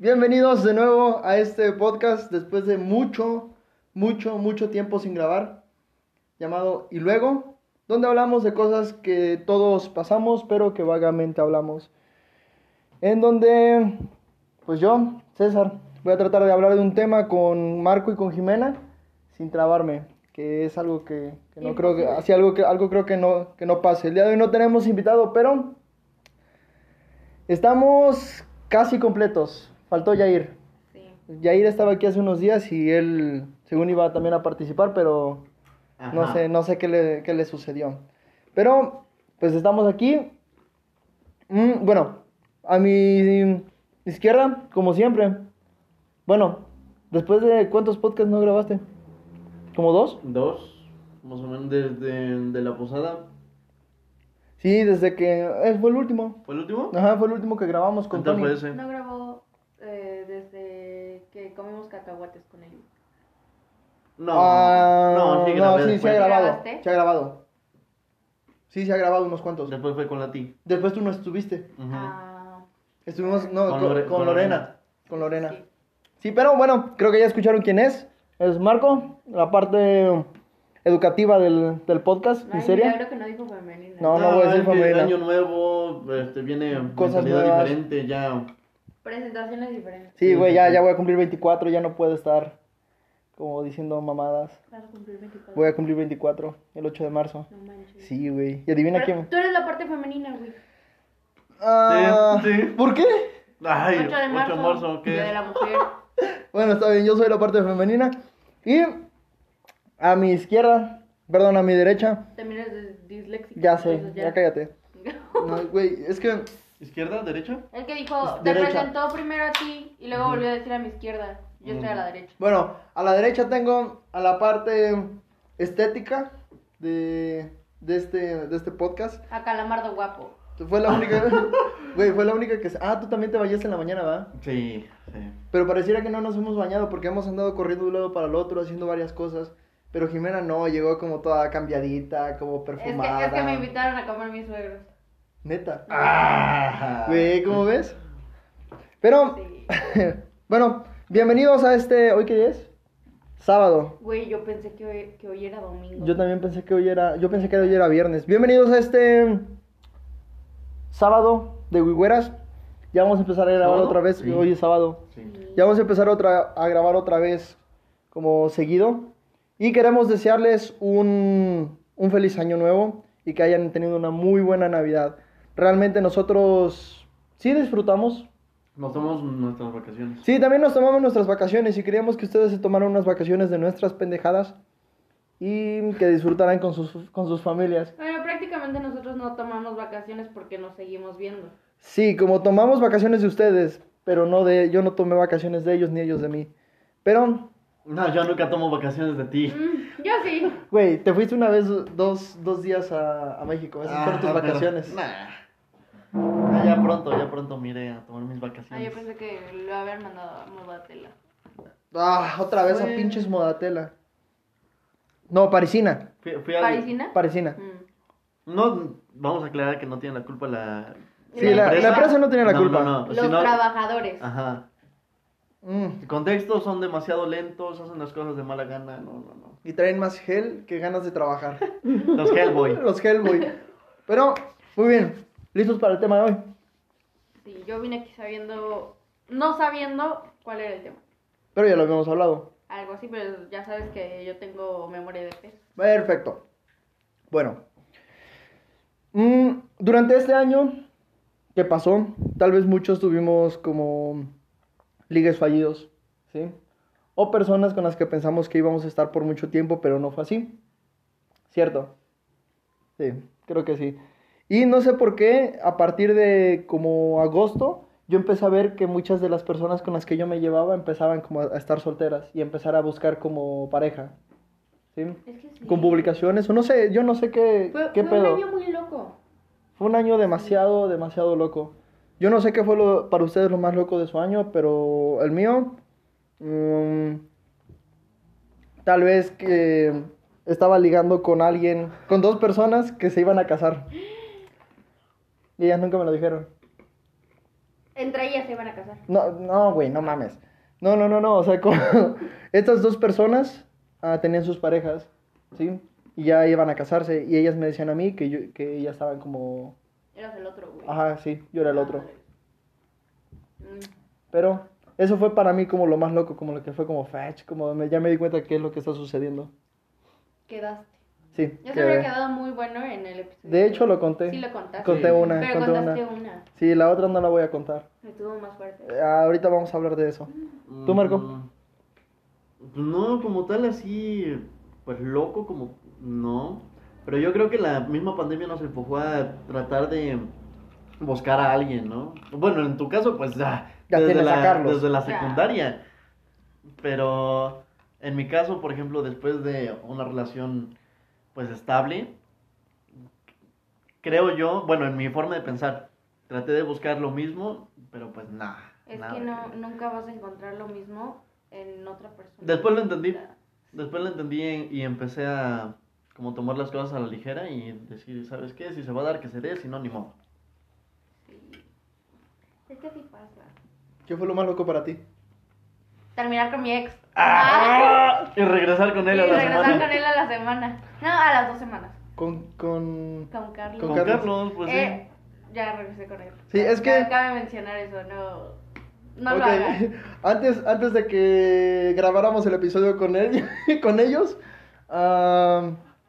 Bienvenidos de nuevo a este podcast después de mucho, mucho, mucho tiempo sin grabar, llamado Y luego, donde hablamos de cosas que todos pasamos, pero que vagamente hablamos. En donde, pues yo, César, voy a tratar de hablar de un tema con Marco y con Jimena, sin trabarme, que es algo que, que no creo que, así algo que, algo creo que no, que no pase. El día de hoy no tenemos invitado, pero estamos casi completos. Faltó Yair. Sí. Yair estaba aquí hace unos días y él, según iba también a participar, pero no sé, no sé qué le, qué le sucedió. Pero, pues estamos aquí. Mm, bueno, a mi izquierda, como siempre. Bueno, después de cuántos podcasts no grabaste? ¿Como dos? Dos, más o menos desde de la posada. Sí, desde que... eh, fue el último. ¿Fue el último? Ajá, fue el último que grabamos con Tony. fue ese. No grabó que comimos cacahuates con él. No, Ah, no, sí no, sí, se ha grabado. ¿Grabaste? Se ha grabado. Sí, se ha grabado unos cuantos. Después fue con la ti. Después tú no estuviste. Ah, Estuvimos, no, Con con, Lore- con con Lorena. Lorena. Con Lorena. sí. Sí, pero bueno, creo que ya escucharon quién es. Es Marco, la parte educativa del, del podcast, Ay, ¿en serio? milagro que no dijo femenina. No, no voy a decir es que femenina. año nuevo, este, viene Cosas mentalidad nuevas. diferente, ya. Presentaciones diferentes. Sí, Sí, güey, ya, ya voy a cumplir 24, ya no puedo estar como diciendo mamadas. Vas a cumplir 24. Voy a cumplir 24, el 8 de marzo. No manches. Sí, güey. Y adivina Pero quién. Tú eres la parte femenina, güey. Ah, Sí, sí. ¿Por qué? Ay, 8 de marzo. 8 de marzo, ¿qué? Día de la mujer. Bueno, está bien, yo soy la parte femenina. Y a mi izquierda, perdón, a mi derecha, También eres disléxico. ya sé, entonces ya cállate. No, güey, es que ¿Izquierda, derecha? El que dijo, te Derecha. presentó primero a ti y luego volvió a decir a mi izquierda. Yo estoy a la derecha. Bueno, a la derecha tengo a la parte estética de, de, este, de este podcast. A Calamardo guapo. Fue la única, güey, fue la única que... se- Ah, tú también te bañaste en la mañana, ¿verdad? Sí, sí. Pero pareciera que no nos hemos bañado porque hemos andado corriendo de un lado para el otro, haciendo varias cosas. Pero Jimena no, llegó como toda cambiadita, como Es que, perfumada. es que me invitaron a comer mis suegros. Neta. Ah, Güey, ¿cómo ves? Pero, Sí. bueno, bienvenidos a este... ¿Hoy qué día es? Sábado. Güey, yo pensé que hoy, que hoy era domingo. Yo también pensé que hoy era, yo pensé que hoy era viernes. Bienvenidos a este sábado de Huigüeras. Ya vamos a empezar a grabar ¿Sábado? otra vez. Sí. Hoy es sábado. Sí. Ya vamos a empezar otra, a grabar otra vez como seguido. Y queremos desearles un, un feliz año nuevo y que hayan tenido una muy buena Navidad. Realmente nosotros sí disfrutamos. Nos tomamos nuestras vacaciones. Sí, también nos tomamos nuestras vacaciones y queríamos que ustedes se tomaran unas vacaciones de nuestras pendejadas y que disfrutaran con sus, con sus familias. Bueno, prácticamente nosotros no tomamos vacaciones porque nos seguimos viendo. Sí, como tomamos vacaciones de ustedes, pero no de, yo no tomé vacaciones de ellos ni ellos de mí. Pero, No, yo nunca tomo vacaciones de ti. Mm, yo sí. güey, te fuiste una vez dos, dos días a, a México, esas fueron tus Ajá, pero- vacaciones. Nah. Ah, Ya pronto, ya pronto miré a tomar mis Ah, yo vacaciones. pensé que lo habían mandado a Modatela. Ah, otra vez a pinches modatela. No, parisina, Fui, fui al- ¿Parisina? parisina. Mm. No, vamos a aclarar que no tiene la culpa la... Sí, la, la empresa no tiene la No, culpa. no, no. Los trabajadores. Ajá. Mm, El contexto son demasiado lentos, hacen las cosas de mala gana. No, no, no. Y traen más gel que ganas de trabajar. Los Hellboy. Los Hellboy. Pero, muy bien. ¿Listos para el tema de hoy? Sí, yo vine aquí sabiendo, no sabiendo cuál era el tema. Pero ya lo habíamos hablado. Algo así, pero ya sabes que yo tengo memoria de pez. Perfecto. Bueno. Mm, durante este año que pasó, tal vez muchos tuvimos como ligues fallidos, ¿sí? O personas con las que pensamos que íbamos a estar por mucho tiempo, pero no fue así. ¿Cierto? Sí, creo que sí. Y no sé por qué, a partir de como agosto, yo empecé a ver que muchas de las personas con las que yo me llevaba empezaban como a estar solteras y empezar a buscar como pareja. ¿Sí? Es que sí. con publicaciones o no sé, yo no sé qué, Fue, qué fue pedo. un año muy loco. Fue un año demasiado, demasiado loco. Yo no sé qué fue lo, para ustedes lo más loco de su año, pero el mío, mm, tal vez que estaba ligando con alguien, con dos personas que se iban a casar. Y ellas nunca me lo dijeron. Entre ellas se iban a casar. No, no, güey, no mames. No, no, no, no. O sea, como estas dos personas ah, tenían sus parejas, ¿sí? Y ya iban a casarse. Y ellas me decían a mí que, yo, que ellas estaban como. Eras el otro, güey. Ajá, sí, yo era el otro. Mm. Pero eso fue para mí como lo más loco, como lo que fue como fetch, como me- ya me di cuenta qué es lo que está sucediendo. Quedaste. Sí. Ya que- se habría quedado muy bueno en el episodio. De hecho, lo conté. Sí, lo contaste. Conté una, Pero conté contaste una. una. Sí, la otra no la voy a contar. Estuvo más fuerte. Eh, ahorita vamos a hablar de eso. ¿Tú, Marco? Mm, no, como tal, así, pues loco, como no. Pero yo creo que la misma pandemia nos empujó a tratar de buscar a alguien, ¿no? Bueno, en tu caso, pues ya, Ya desde, la, desde la Ya. secundaria. Pero en mi caso, por ejemplo, después de una relación, pues estable, creo yo, bueno, en mi forma de pensar, traté de buscar lo mismo, pero pues nada. Es nada que no, nunca vas a encontrar lo mismo en otra persona. Después lo entendí. Después lo entendí y y empecé a como tomar las cosas a la ligera y decir, ¿sabes qué? Si se va a dar, que se dé, si no, ni modo. sí. Es que así pasa. ¿Qué fue lo más loco para ti? Terminar con mi ex. ¡Ah! Y regresar con él y a la regresar semana. con él a la semana. No, a las dos semanas. Con, con... Con Carlos. Con Con Carlos. Pues Eh, ya regresé con él. Sí, es que- Cabe- Cabe mencionar eso, no. No Ok, lo hagan. Antes, antes de que grabáramos el episodio con él, con ellos,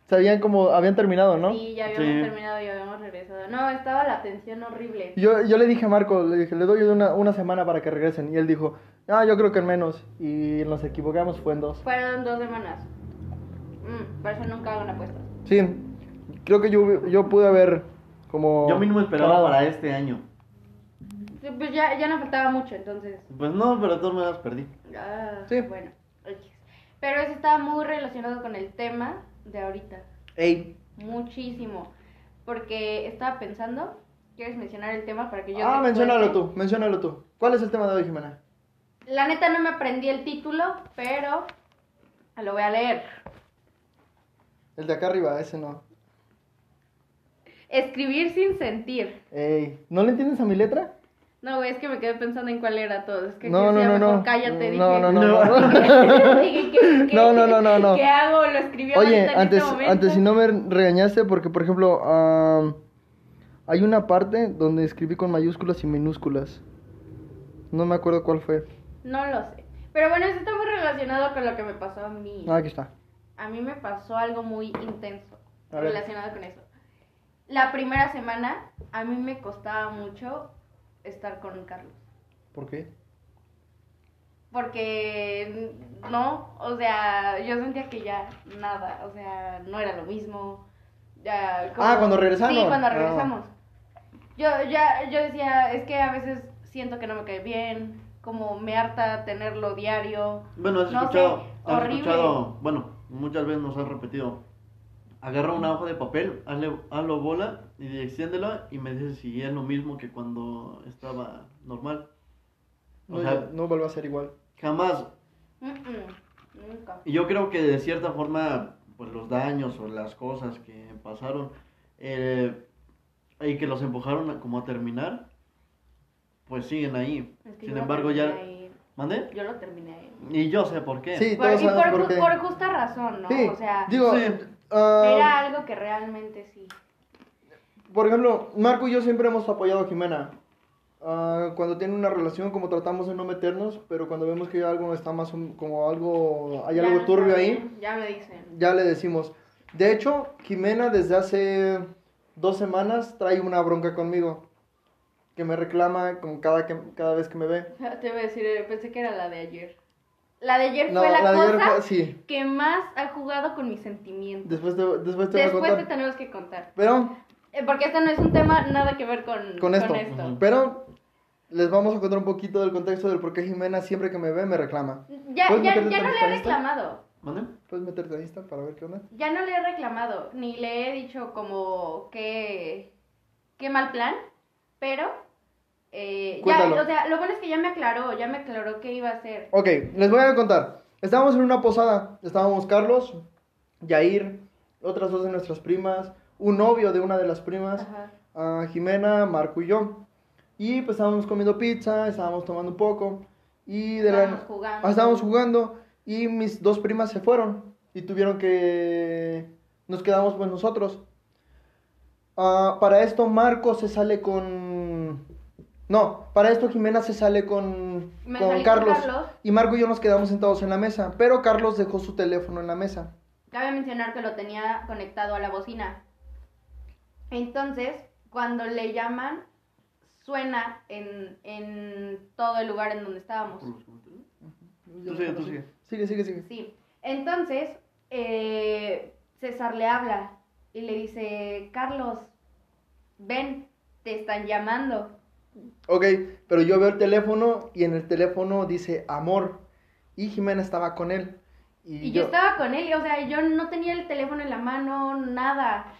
ah, sabían como habían terminado, ¿no? Sí, ya habíamos Sí. terminado y habíamos regresado. No, estaba la tensión horrible. Yo, yo le dije a Marco, le dije, le doy una, una semana para que regresen. Y él dijo, ah, yo creo que en menos. Y nos equivocamos, fue en dos. Fueron dos semanas. Mm, por eso nunca hago una apuesta. Sí, creo que yo, yo pude haber como... yo mínimo esperaba para este año. Sí, Pues ya, ya no faltaba mucho, entonces. Pues no, pero de todas maneras perdí. Ah, Sí. Bueno. Pero eso estaba muy relacionado con el tema de ahorita. Ey, Muchísimo. Porque estaba pensando. ¿Quieres mencionar el tema para que yo ah, menciónalo tú, menciónalo tú. ¿Cuál es el tema de hoy, Jimena? La neta no me aprendí el título, pero lo voy a leer. El de acá arriba, ese no. Escribir sin sentir. Ey, ¿no le entiendes a mi letra? No, güey, es que me quedé pensando en cuál era todo. Es que No, no, no, mejor no. cállate, No, dije. no, no, no. Dije, ¿qué- qué- No, no, no, no, no. ¿Qué hago? Lo escribí Oye, en antes, este momento. antes si no me regañaste, porque por ejemplo, am, hay una parte donde escribí con mayúsculas y minúsculas. No me acuerdo cuál fue. No lo sé. Pero bueno, eso está muy relacionado con lo que me pasó a mí. Ah, aquí está. A mí me pasó algo muy intenso relacionado con eso. La primera semana a mí me costaba mucho estar con Carlos. ¿Por qué? Porque no, o sea, yo sentía que ya nada, o sea, no era lo mismo. Ya, Ah, cuando regresaron. Sí, cuando Ah. regresamos. Yo ya yo decía, es que a veces siento que no me cae bien, como me harta tenerlo diario. Bueno, has No sé, escuchado, has horrible. escuchado, bueno, muchas veces nos han repetido. Agarra una hoja de papel, hazle, hazlo bola y extiéndela y me dices si es lo mismo que cuando estaba normal. O No, sea, no vuelve a ser igual. jamás. Mm, mm, nunca. Y yo creo que de cierta forma, pues los daños o las cosas que pasaron eh, y que los empujaron a- como a terminar, pues siguen ahí. Es que Sin embargo, ya... ¿Mande? Yo lo terminé ahí. Y yo sé por qué. Sí, Por- y por, por qué. por justa razón, ¿no? Sí, o sea, digo, Sí. Ah, era algo que realmente sí. por ejemplo, Marco y yo siempre hemos apoyado a Jimena. Ah, cuando tiene una relación, como tratamos de no meternos, pero cuando vemos que algo está más un- como algo, hay Ya algo turbio saben, ahí, Ya me dicen. ya le decimos. De hecho, Jimena desde hace dos semanas trae una bronca conmigo. Que me reclama con cada, que, cada vez que me ve. Te iba a decir, eh, pensé que era la de ayer. La de ayer No, fue la, cosa ayer fue- sí. que más ha jugado con mis sentimientos. Después te, después te voy a Después te tenemos que contar. Pero, Eh, porque este no es un tema nada que ver con, con esto. Pero, les vamos a contar un poquito del contexto del por qué Jimena siempre que me ve me reclama. Ya, ¿Puedes ya, ya no le he reclamado. ¿Mande? ¿Puedes meterte a Insta para ver qué onda? Ya no le he reclamado. Ni le he dicho como que... Qué mal plan. Pero... eh, ya, o sea, lo bueno es que ya me aclaró. Ya me aclaró qué iba a hacer. Ok, les voy a contar. Estábamos en una posada. Estábamos Carlos, Yair, otras dos de nuestras primas, un novio de una de las primas, Jimena, Marco y yo. Y pues estábamos comiendo pizza, estábamos tomando un poco. Y de Estábamos la... jugando. Ah, estábamos jugando. Y mis dos primas se fueron. Y tuvieron que... Nos quedamos pues nosotros. Ah, para esto Marco se sale con... No, para esto Jimena se sale con, con salí con Carlos. Carlos. Y Marco y yo nos quedamos sentados en la mesa. Pero Carlos dejó su teléfono en la mesa. Cabe mencionar que lo tenía conectado a la bocina. Entonces, cuando le llaman, suena en, en todo el lugar en donde estábamos. Tú sigue, tú sigue. Sigue, sigue, sigue. Sí. Entonces, eh, César le habla y le dice, Carlos, ven, te están llamando. Ok, pero yo veo el teléfono y en el teléfono dice amor. Y Jimena estaba con él. Y, Y yo estaba con él, o sea, yo no tenía el teléfono en la mano, nada.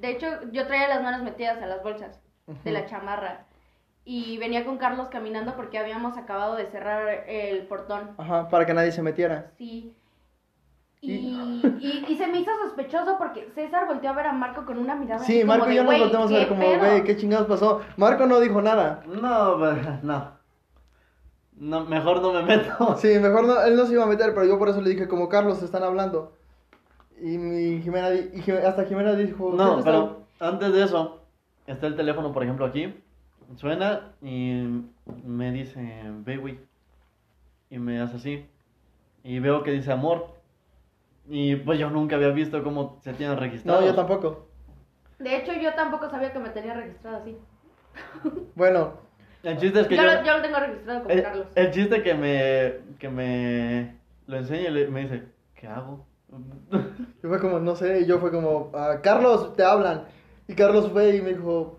De hecho, yo traía las manos metidas a las bolsas de la chamarra. Y venía con Carlos caminando porque habíamos acabado de cerrar el portón. Ajá, para que nadie se metiera. Sí. Y, y, y se me hizo sospechoso porque César volteó a ver a Marco con una mirada. Sí, así como Marco y yo nos "Güey, volteamos a ver ¿qué como, pedo?". güey, ¿qué chingados pasó? Marco no dijo nada. No, pues, no. No, mejor no me meto. Sí, mejor no, él no se iba a meter, pero yo por eso le dije, como Carlos, están hablando. Y mi Jimena, y hasta Jimena dijo, No, "¿Quién pero antes de eso, está el teléfono, por ejemplo, aquí. Suena y me dice, ve, güey. Y me hace así. Y veo que dice amor. Y pues yo nunca había visto cómo se tienen está?" registrados. No, yo tampoco. De hecho, yo tampoco sabía que me tenía registrado así. Bueno, El chiste es que Yo, yo... lo, yo lo tengo registrado como el, Carlos. el chiste que me, que me lo enseña y le- me dice, ¿qué hago? yo fue como, no sé, y yo fue como, "Ah, Carlos, te hablan. Y Carlos fue y me dijo,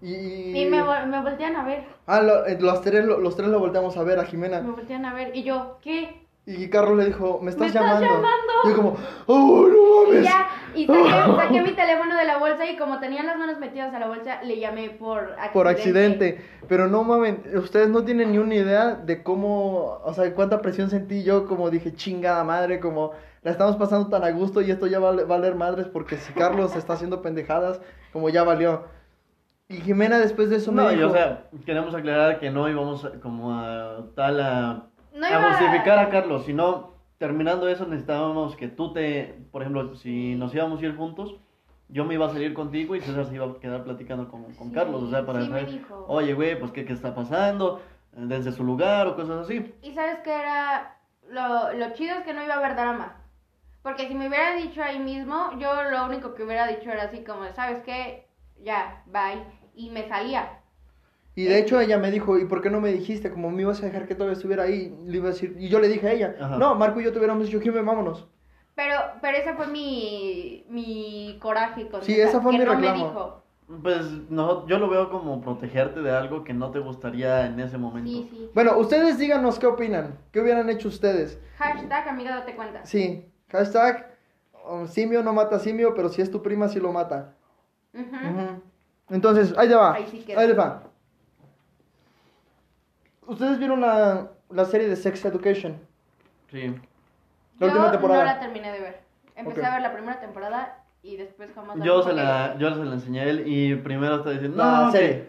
y... Y me, vol- me voltean a ver. Ah, lo- eh, los, tres, lo- los tres lo volteamos a ver a Jimena. Me voltean a ver. Y yo, ¿qué? Y Carlos le dijo, ¿me estás ¿Me estás llamando? llamando? Y yo como, ¡oh, no Y mames! ya, y saqué, saqué mi teléfono de la bolsa y como tenía las manos metidas a la bolsa, le llamé por accidente. Por accidente. Pero no mamen, ustedes no tienen ni una idea de cómo, o sea, cuánta presión sentí yo, como dije, chingada madre, como la estamos pasando tan a gusto y esto ya va a valer madres porque si Carlos está haciendo pendejadas, como ya valió. Y Jimena después de eso me No, dijo, y o sea, queremos aclarar que no íbamos a- como a tal a, No a iba- justificar a Carlos, sino terminando eso necesitábamos que tú te, por ejemplo, si nos íbamos a ir juntos, yo me iba a salir contigo y César se iba a quedar platicando con, con Sí, Carlos, o sea, para sí saber, dijo. oye, güey, pues qué, qué está pasando, desde su lugar o cosas así. Y sabes que era. Lo, lo chido es que no iba a haber drama. Porque si me hubiera dicho ahí mismo, yo lo único que hubiera dicho era así como, ¿sabes qué? Ya, bye. Y me salía. Y de hecho ella me dijo, ¿y por qué no me dijiste? Como me ibas a dejar que todavía estuviera ahí, le iba a decir, y yo le dije a ella, Ajá. no, Marco y yo te hubiéramos dicho, Jimena, vámonos. Pero, pero ese fue mi, mi coraje con Sí, esa fue que mi no reclamo. me dijo. Pues no, yo lo veo como protegerte de algo que no te gustaría en ese momento. Sí, sí. Bueno, ustedes díganos qué opinan, qué hubieran hecho ustedes. Hashtag amiga date cuenta. Sí, hashtag um, simio no mata simio, pero si es tu prima sí lo mata. Ujú. Ujú. Entonces, ahí te va. Ahí sí queda. ahí les va. ¿Ustedes vieron la, la serie de Sex Education? Sí. La Yo última temporada. no la terminé de ver. Empecé Ok. a ver la primera temporada y después jamás la Yo se, la, yo se la enseñé a él y primero está diciendo, La no, serie.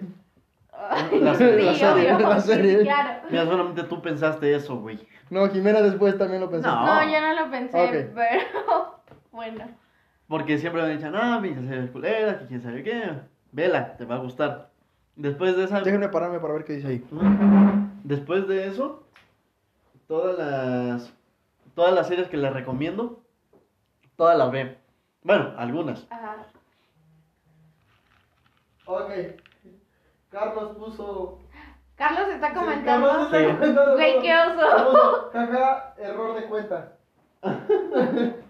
Ay, La sí, serie, la serie, obvio. la serie. Sí, claro. Mira, solamente tú pensaste eso, güey. No, Jimena después también lo pensó. No. No, yo no lo pensé, Ok. pero bueno. Porque siempre me han dicho, no, pinche serie culera, que quién sabe qué. Vela, te va a gustar. Después de esa. Déjenme pararme para ver qué dice ahí. Después de eso, todas las. Todas las series que les recomiendo, todas las ve. Bueno, algunas. Ajá. Ok. Carlos puso. Carlos está Sí, comentando. Carlos está Sí. comentando Güey, qué oso. Jaja, error de cuenta.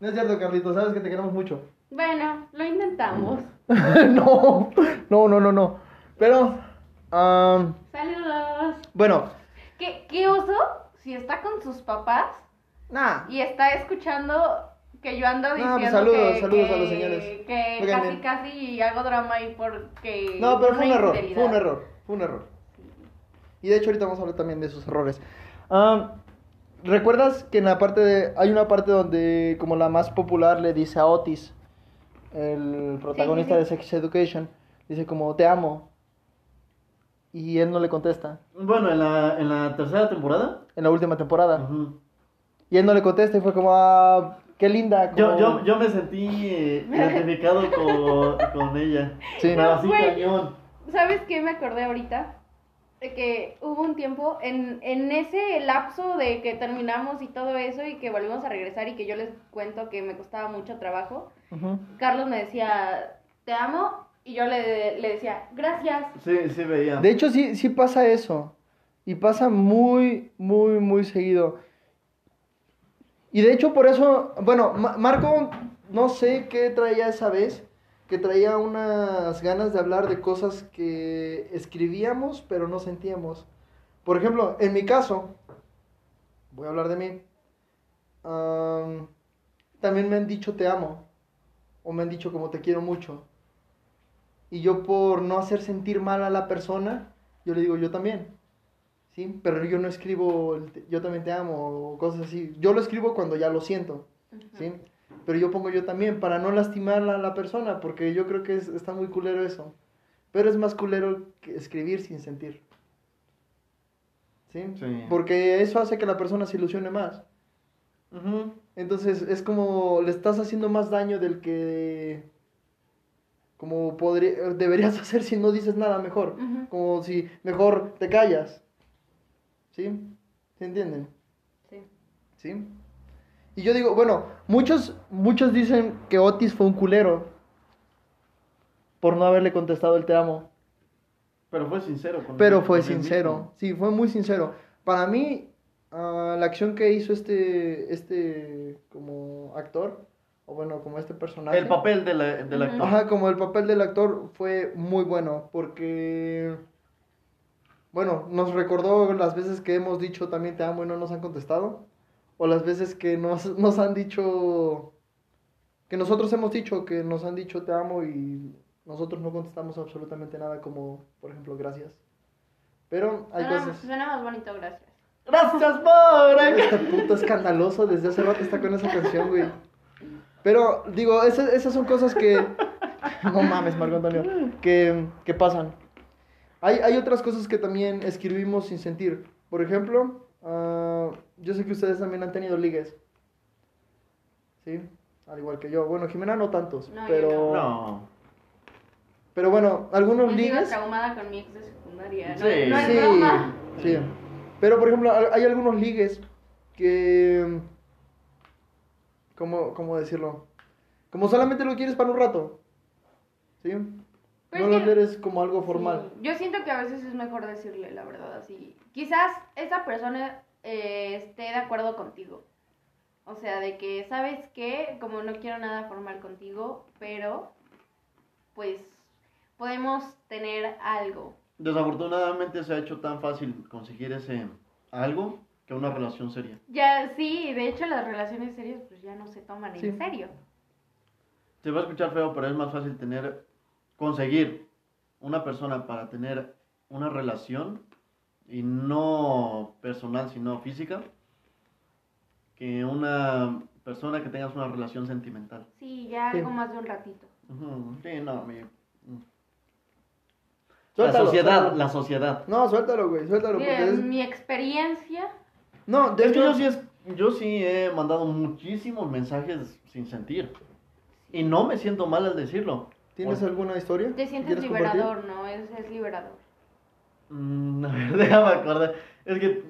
No es cierto, Carlitos, sabes que te queremos mucho. Bueno, lo intentamos. no, no, no, no, no. Pero, Saludos. Bueno, ¿Qué, ¿Qué oso? Si está con sus papás nada. y está escuchando que yo ando No, diciendo pues saludos, que, saludos que- a los señores. que casi bien. casi hago drama ahí porque No, pero fue un error, fue un error, fue un error. Y de hecho ahorita vamos a hablar también de esos errores. Am, ¿Recuerdas que en la parte de... Hay una parte donde como la más popular le dice a Otis, el protagonista sí. de Sex Education, dice como te amo. Y él no le contesta Bueno, en la, en la tercera temporada. en la última temporada. Y él no le contesta y fue como, ah, qué linda. yo, como- yo, yo me sentí eh, identificado con, con ella. Sí. Pero así Güey. cañón. ¿Sabes qué me acordé ahorita? De que hubo un tiempo en, en ese lapso de que terminamos y todo eso y que volvimos a regresar y que yo les cuento que me costaba mucho trabajo. Carlos me decía, te amo, y yo le, le decía, gracias. Sí, sí veía. De hecho, sí, sí pasa eso. Y pasa muy, muy, muy seguido. Y de hecho, por eso, bueno, Ma- Marco, no sé qué traía esa vez, que traía unas ganas de hablar de cosas que escribíamos, pero no sentíamos. Por ejemplo, en mi caso, voy a hablar de mí, am, también me han dicho te amo, o me han dicho como te quiero mucho. Y yo por no hacer sentir mal a la persona, yo le digo yo también. ¿Sí? Pero yo no escribo el te- yo también te amo o cosas así. Yo lo escribo cuando ya lo siento. ¿Sí? Pero yo pongo yo también para no lastimar a la persona porque yo creo que es- está muy culero eso. Pero es más culero que escribir sin sentir. ¿Sí? Sí. Porque eso hace que la persona se ilusione más. Entonces es como le estás haciendo más daño del que como podría, deberías hacer si no dices nada mejor. Como si mejor te callas. ¿Sí? ¿Se entienden? Sí. ¿Sí? Y yo digo, bueno, muchos, muchos dicen que Otis fue un culero por no haberle contestado el te amo. Pero fue sincero. con- Pero fue con sincero, sí, fue muy sincero. Para mí, ah, la acción que hizo este, este, como actor, o bueno, como este personaje. El papel de la, del actor. Ajá, como el papel del actor fue muy bueno, porque, bueno, nos recordó las veces que hemos dicho también te amo y no nos han contestado, o las veces que nos, nos han dicho, que nosotros hemos dicho que nos han dicho te amo y nosotros no contestamos absolutamente nada, como, por ejemplo, gracias. Pero hay Suena, cosas... suena más bonito, gracias. Gracias por. Este puto escandaloso desde hace rato está con esa canción, güey. Pero, digo, esas, esas son cosas que. No mames, Marco Antonio. Que, que pasan. Hay, hay otras cosas que también escribimos sin sentir. Por ejemplo, ah, yo sé que ustedes también han tenido ligues. ¿Sí? Al igual que yo. Bueno, Jimena no tantos. No, yo pero. No. Pero bueno, algunos Yo ligues. traumada con mi ex de secundaria. No, Sí. no es Sí, sí. Pero por ejemplo, hay algunos ligues que. ¿Cómo, cómo decirlo? Como solamente lo quieres para un rato. ¿Sí? Pues no lo quieres como algo formal. Sí, Yo siento que a veces es mejor decirle la verdad así. Quizás esa persona eh, esté de acuerdo contigo. O sea, de que, ¿sabes qué? Como no quiero nada formal contigo, pero pues podemos tener algo. Desafortunadamente se ha hecho tan fácil conseguir ese algo que una relación seria. Ya, sí, de hecho las relaciones serias pues ya no se toman Sí. en serio. Se va a escuchar feo, pero es más fácil tener, conseguir una persona para tener una relación y no personal, sino física, que una persona que tengas una relación sentimental. Sí, ya Sí. algo más de un ratito. Sí, no, mi- La Suéltalo, sociedad, suéltalo. la sociedad. No, suéltalo, güey, suéltalo. Porque es... mi experiencia, No, de Es que hecho, yo sí, es, yo sí he mandado muchísimos mensajes sin sentir. Y no me siento mal al decirlo. ¿tienes alguna historia? te sientes liberador, ¿no? Es, es liberador. Mm, a ver, déjame acordar. Es que,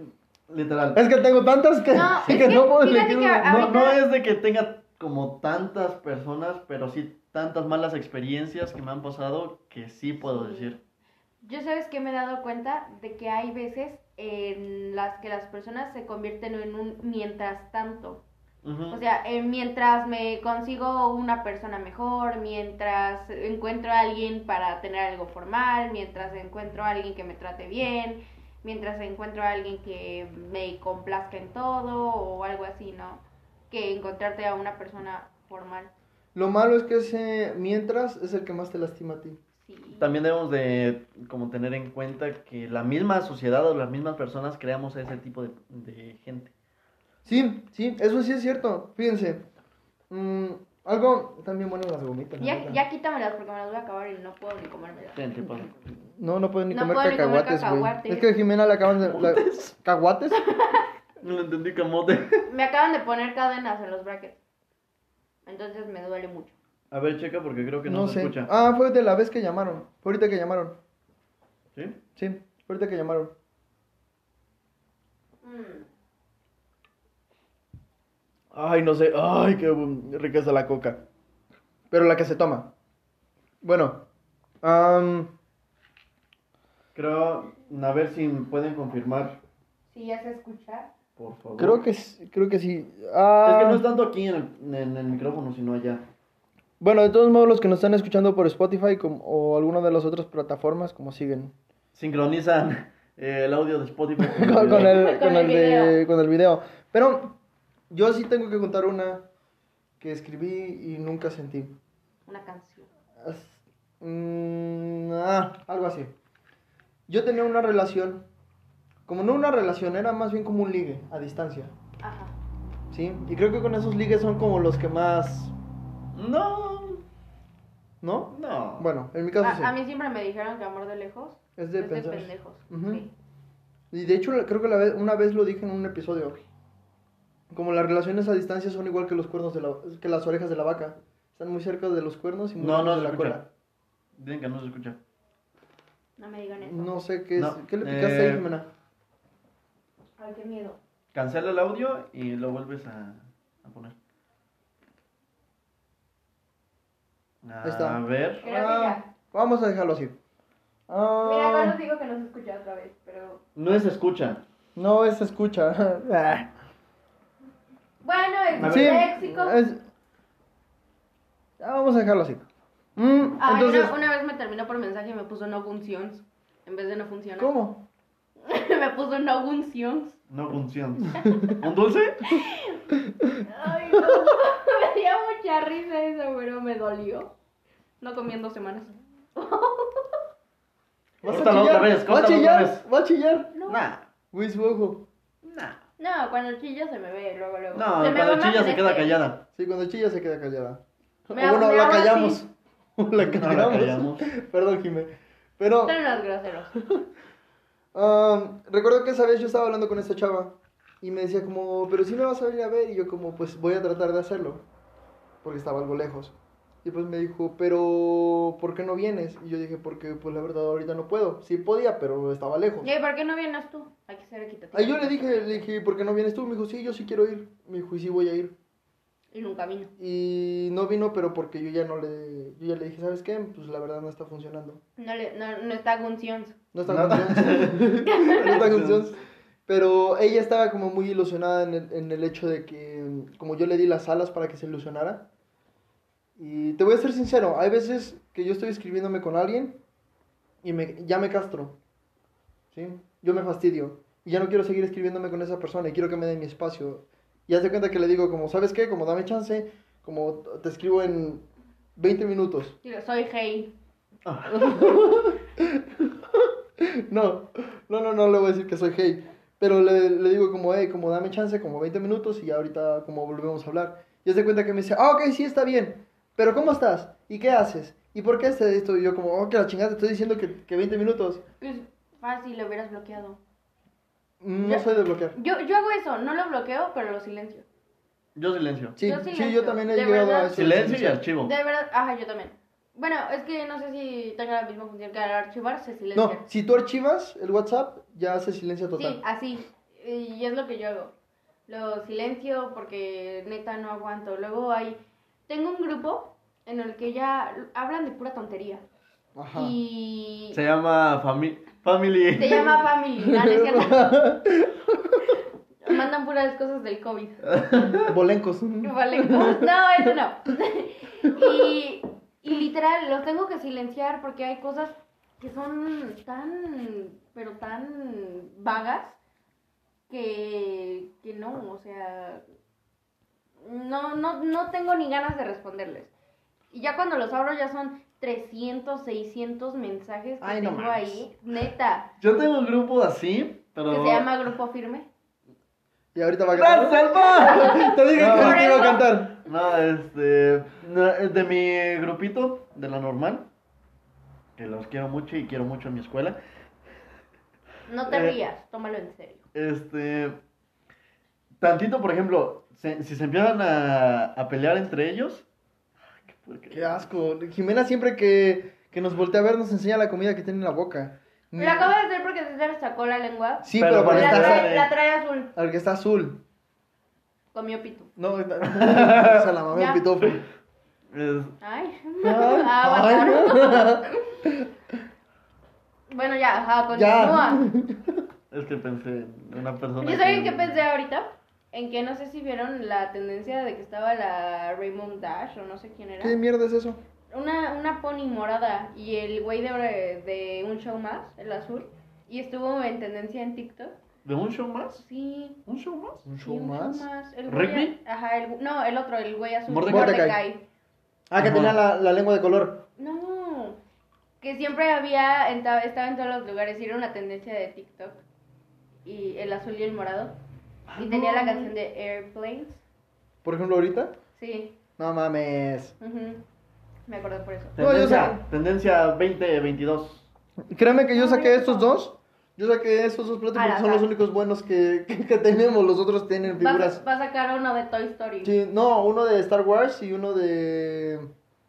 literal. Es que tengo tantas que No, que, es que no puedo elegir que. No, no es de que tenga como tantas personas, pero sí tantas malas experiencias que me han pasado que sí puedo decir. Yo sabes que me he dado cuenta de que hay veces en las que las personas se convierten en un mientras tanto. O sea, eh, mientras me consigo una persona mejor, mientras encuentro a alguien para tener algo formal, mientras encuentro a alguien que me trate bien, mientras encuentro a alguien que me complazca en todo o algo así, ¿no? Que encontrarte a una persona formal. Lo malo es que ese mientras es el que más te lastima a ti. Sí. También debemos de como tener en cuenta que la misma sociedad o las mismas personas creamos a ese tipo de, de gente. Sí, sí, eso sí es cierto. Fíjense, mm, Algo, están bien buenas las gomitas. la Ya, ya quítamelas porque me las voy a acabar y no puedo ni comérmelas. No, no pueden ni No comer comer cacahuates, güey. Es que a Jimena le acaban de... la- ¿Caguates? No lo entendí, camote. Me acaban de poner cadenas en los brackets. Entonces me duele mucho. A ver, checa porque creo que no, No se sé. escucha. Ah, fue de la vez que llamaron. Fue ahorita que llamaron. ¿Sí? Sí, fue ahorita que llamaron. Mm. Ay, no sé. Ay, qué rica está la coca. Pero la que se toma. Bueno. am, Creo, a ver si pueden confirmar, Sí, ya se escucha. por favor. creo que sí- creo que sí. Ah, Es que no es tanto aquí en el, en el micrófono, sino allá. Bueno, de todos modos, los que nos están escuchando por Spotify como- o alguna de las otras plataformas, como siguen. Sincronizan eh, el audio de Spotify con con, el con video. el, Con el de- video. con el video. Pero yo sí tengo que contar una que escribí y nunca sentí. Una canción. As- mm, ah, algo así. Yo tenía una relación, como no una relación, era más bien como un ligue a distancia. Ajá. ¿Sí? Y creo que con esos ligues son como los que más... No, ¿No? no. Bueno, en mi caso sí. A, a mí siempre me dijeron que amor de lejos Es de es de pendejos. Ujú. Sí. Y de hecho creo que la vez, una vez lo dije en un episodio. Como las relaciones a distancia son igual que los cuernos de la, que las orejas de la vaca. Están muy cerca de los cuernos y muy No, no de se la escucha. cola. Dicen que no se escucha. No me digan eso. No sé qué es. No, ¿Qué le picaste eh, ahí, Jimena? Ay, qué miedo. Cancela el audio y lo vuelves a, a poner. A Ahí está. ver. Creo que Ah, vamos a dejarlo así. Ah, Mira, Carlos digo que no se escucha otra vez, pero... No es escucha. no, es escucha. Ah. Bueno, es A sí, léxico. es- Ah, vamos a dejarlo así. Mm, entonces, una, una vez me terminó por mensaje y me puso no functions. En vez de no funciona. ¿cómo? me puso no functions. No funciona. ¿Un dulce? Ay, no. Dio mucha risa eso, pero me dolió. No comí en dos semanas. ¿Vas a Córtalo chillar? otra vez, ¿Va a otra chillar? vez. ¿Va a chillar? No. Nah. Güey, su ojo. Nah. No, cuando chilla se me ve luego, luego. No, se me cuando chilla se queda este. callada. Sí, cuando chilla se queda callada. O Me bueno, me la callamos. así. la No la callamos. callamos. Perdón, Jimé. Pero Son los groseros. um, recuerdo que esa vez yo estaba hablando con esta chava y me decía como, pero si me vas a venir a ver y yo como, pues voy a tratar de hacerlo porque estaba algo lejos. Y pues me dijo, pero ¿por qué no vienes? Y yo dije, porque pues la verdad ahorita no puedo. Sí podía, pero estaba lejos. ¿Y por qué no vienes tú? Hay que ser equitativo. Ahí yo le dije, le dije, ¿por qué no vienes tú? Me dijo, sí, yo sí quiero ir. Me dijo, y sí voy a ir. Y nunca vino. Y no vino, pero porque yo ya no le, yo ya le dije, ¿sabes qué? Pues la verdad no está funcionando. No, le, no, no está Guncions. No está funcionando. no está funcionando. Pero ella estaba como muy ilusionada en el, en el hecho de que, como yo le di las alas para que se ilusionara. Y te voy a ser sincero, hay veces que yo estoy escribiéndome con alguien y me, ya me castro. ¿Sí? Yo me fastidio. Y ya no quiero seguir escribiéndome con esa persona y quiero que me den mi espacio. Y haz de cuenta que le digo como, ¿sabes qué? Como dame chance, como te escribo en 20 minutos. Digo, soy Hey. No, no, no, no le voy a decir que soy hey. Pero le, le digo como, hey, como dame chance, como 20 minutos y ahorita como volvemos a hablar. Y se cuenta que me dice, ah, ok, sí, está bien. Pero ¿cómo estás? ¿Y qué haces? ¿Y por qué haces esto? Y yo como, oh, que la chingada, te estoy diciendo que, que 20 minutos. Pues fácil, lo hubieras bloqueado. No Ya. soy de bloquear. Yo, yo hago eso, no lo bloqueo, pero lo silencio. Yo silencio. Sí, Yo sí, silencio, yo también he de llegado verdad. a eso. Silencio y archivo. De verdad, ajá, yo también. Bueno, es que no sé si tenga la misma función que al archivar se silencia. No, si tú archivas el WhatsApp, ya hace silencio total. Sí, así. Y es lo que yo hago. Lo silencio porque neta no aguanto. Luego hay. Tengo un grupo en el que ya hablan de pura tontería. Ajá. Y. Se llama fami Family. Se llama Family, ¿no? ¿No es cierto? Mandan puras cosas del COVID. Bolencos. Vale, no, eso no. Y, y literal, los tengo que silenciar porque hay cosas que son tan, pero tan vagas que, que no, o sea, no, no, no tengo ni ganas de responderles. Y ya cuando los abro ya son 300, 600 mensajes que Ay, no tengo mames. ahí, neta, Yo tengo un grupo así, pero. que se llama Grupo Firme. Y ahorita va a ¡Ran, cantar. salva! Te dije que No. iba a cantar. No, este. no, es de mi grupito, de la normal. Que los quiero mucho y quiero mucho en mi escuela. No te Eh. rías, tómalo en serio. Este. Tantito, por ejemplo, se- si se empiezan a, a pelear entre ellos. ay, qué asco. Jimena siempre que, que nos voltea a ver nos enseña la comida que tiene en la boca. Lo acabo de hacer porque César sacó la lengua. Sí, Pero pero, La trae, la trae azul. al que está azul. Comió pito. No, se la mamé pitofo. Es- Ay. Ay, Ah, aguantaron. Bueno, ya, ajá, Ya. continúa. es que pensé en una persona. ¿Y saben qué pensé ahorita? En que no sé si vieron la tendencia de que estaba la Raymond Dash o no sé quién era. ¿Qué mierda es eso? Una, una pony morada y el güey de, de un show más, el azul. Y estuvo en tendencia en TikTok. ¿De un show más? Sí. ¿Un show más? ¿Un sí, show un más? El güey- ¿Rigby? Ajá, el, no, el otro, el güey azul. Mordecai. Mordecai. Ah, que Ajá. tenía la, la lengua de color. No, que siempre había, en ta- estaba en todos los lugares y era una tendencia de TikTok. Y el azul y el morado. Y tenía la canción de Airplanes. Por ejemplo, ahorita. Sí, No mames. me acordé por eso. No, yo Tendencia, sé. tendencia 2022. Créeme que yo saqué estos dos. Yo saqué estos dos platos porque son los únicos buenos que, que, que tenemos. Los otros tienen Va, figuras. va a sacar uno de Toy Story. Sí, no, uno de Star Wars y uno de.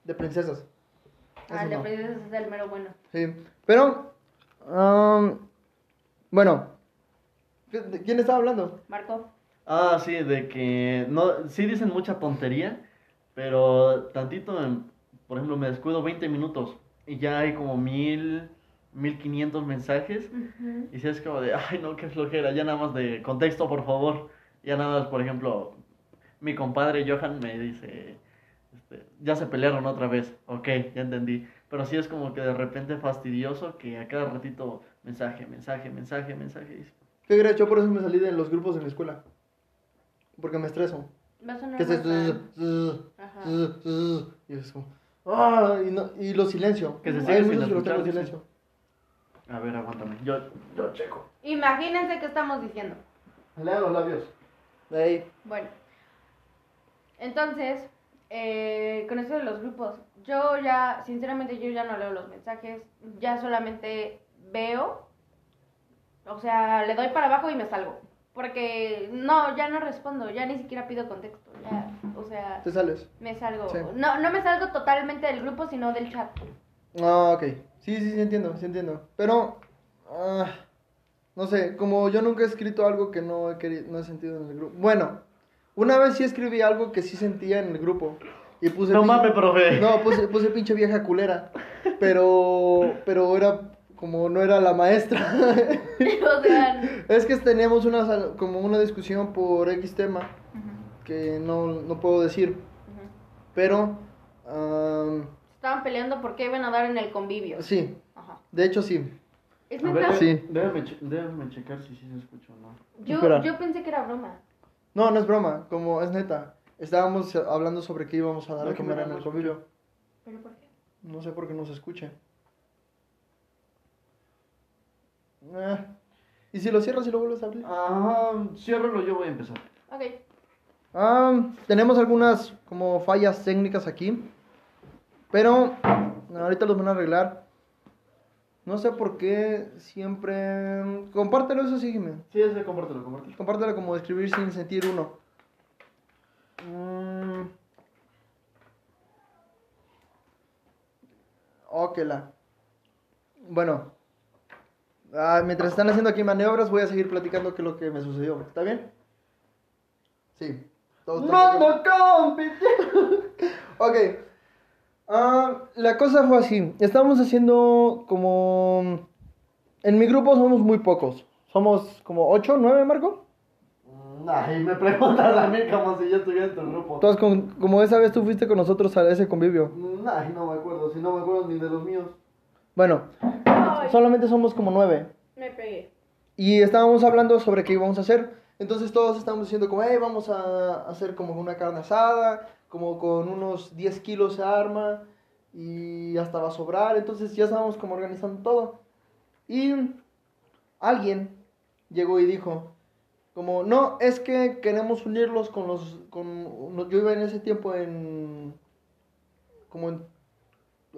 de princesas. ah, el de no. Princesas es el mero bueno. Sí. Pero. am, bueno. ¿De quién estaba hablando? Marco. Ah, sí, de que no, sí dicen mucha tontería, pero tantito, en- por ejemplo, me descuido 20 minutos y ya hay como mil, mil quinientos mensajes Ujú. y si es como de, ay no, qué flojera, ya nada más de contexto, por favor, ya nada más, por ejemplo, mi compadre Johan me dice, este, ya se pelearon otra vez, ok, ya entendí, pero sí es como que de repente fastidioso que a cada ratito mensaje, mensaje, mensaje, mensaje, y- ¿Qué hubiera hecho? Por eso me salí de los grupos de la escuela. Porque me estreso. A Que. Ajá. Y es como. Ah, y, no, y lo silencio. Que se Hay sigue sin muchos que escuchar, silencio. a ver, aguántame, yo, yo checo. Imagínense qué estamos diciendo. Lea los labios. Ey, Bueno, entonces, eh, con eso de los grupos, yo ya, sinceramente, yo ya no leo los mensajes, ya solamente veo, o sea, le doy para abajo y me salgo. Porque no, ya no respondo, ya ni siquiera pido contexto, ya, o sea, te sales. me salgo. Sí. No, no me salgo totalmente del grupo, sino del chat. Ah, ok. Sí, sí, sí entiendo, sí entiendo. Pero, ah, no sé, como yo nunca he escrito algo que no he, querido, no he sentido en el grupo. Bueno, una vez sí escribí algo que sí sentía en el grupo. Y puse... No mames, profe. No, puse, puse pinche vieja culera. Pero, pero era como no era la maestra. o sea, es que teníamos una, sal- como una discusión por X tema que no, no puedo decir. Pero, am, estaban peleando porque iban a dar en el convivio. sí, Ajá. de hecho sí. ¿Es A neta? ver, Sí. déjame, che- déjame checar si sí se escucha o no. Yo, Espera. yo pensé que era broma. No, no es broma, como es neta. Estábamos hablando sobre qué íbamos a dar No, a comer me en el convivio. ¿Pero por qué? No sé por qué no se escucha. Ah, ¿Y si lo cierras y lo vuelves a abrir? Ah, ciérralo, yo voy a empezar. Ok. Ah, tenemos algunas como fallas técnicas aquí. Pero ahorita los van a arreglar. No sé por qué siempre... Compártelo eso, sígueme. Sí, ese, compártelo, compártelo. Compártelo como escribir sin sentir uno. Mm. Ok, la. Bueno. Ah, mientras están haciendo aquí maniobras, voy a seguir platicando qué es lo que me sucedió. ¿Está bien? Sí. Bien. compi! Ok. Ah, la cosa fue así. Estamos haciendo como... En mi grupo somos muy pocos. Somos como 8, 9, Marco. Ay, me preguntas a mí como si yo estuviera en tu grupo. Con- como esa vez tú fuiste con nosotros a ese convivio. Ay, no me acuerdo, si no me acuerdo ni de los míos. Bueno, Ay, solamente somos como 9. me pegué. Y estábamos hablando sobre qué íbamos a hacer. Entonces todos estábamos diciendo como, hey, vamos a hacer como una carne asada, como con unos 10 kilos de arma y hasta va a sobrar. Entonces ya estábamos como organizando todo. Y alguien llegó y dijo, como, no, es que queremos unirlos con los, con, no, yo iba en ese tiempo en, como en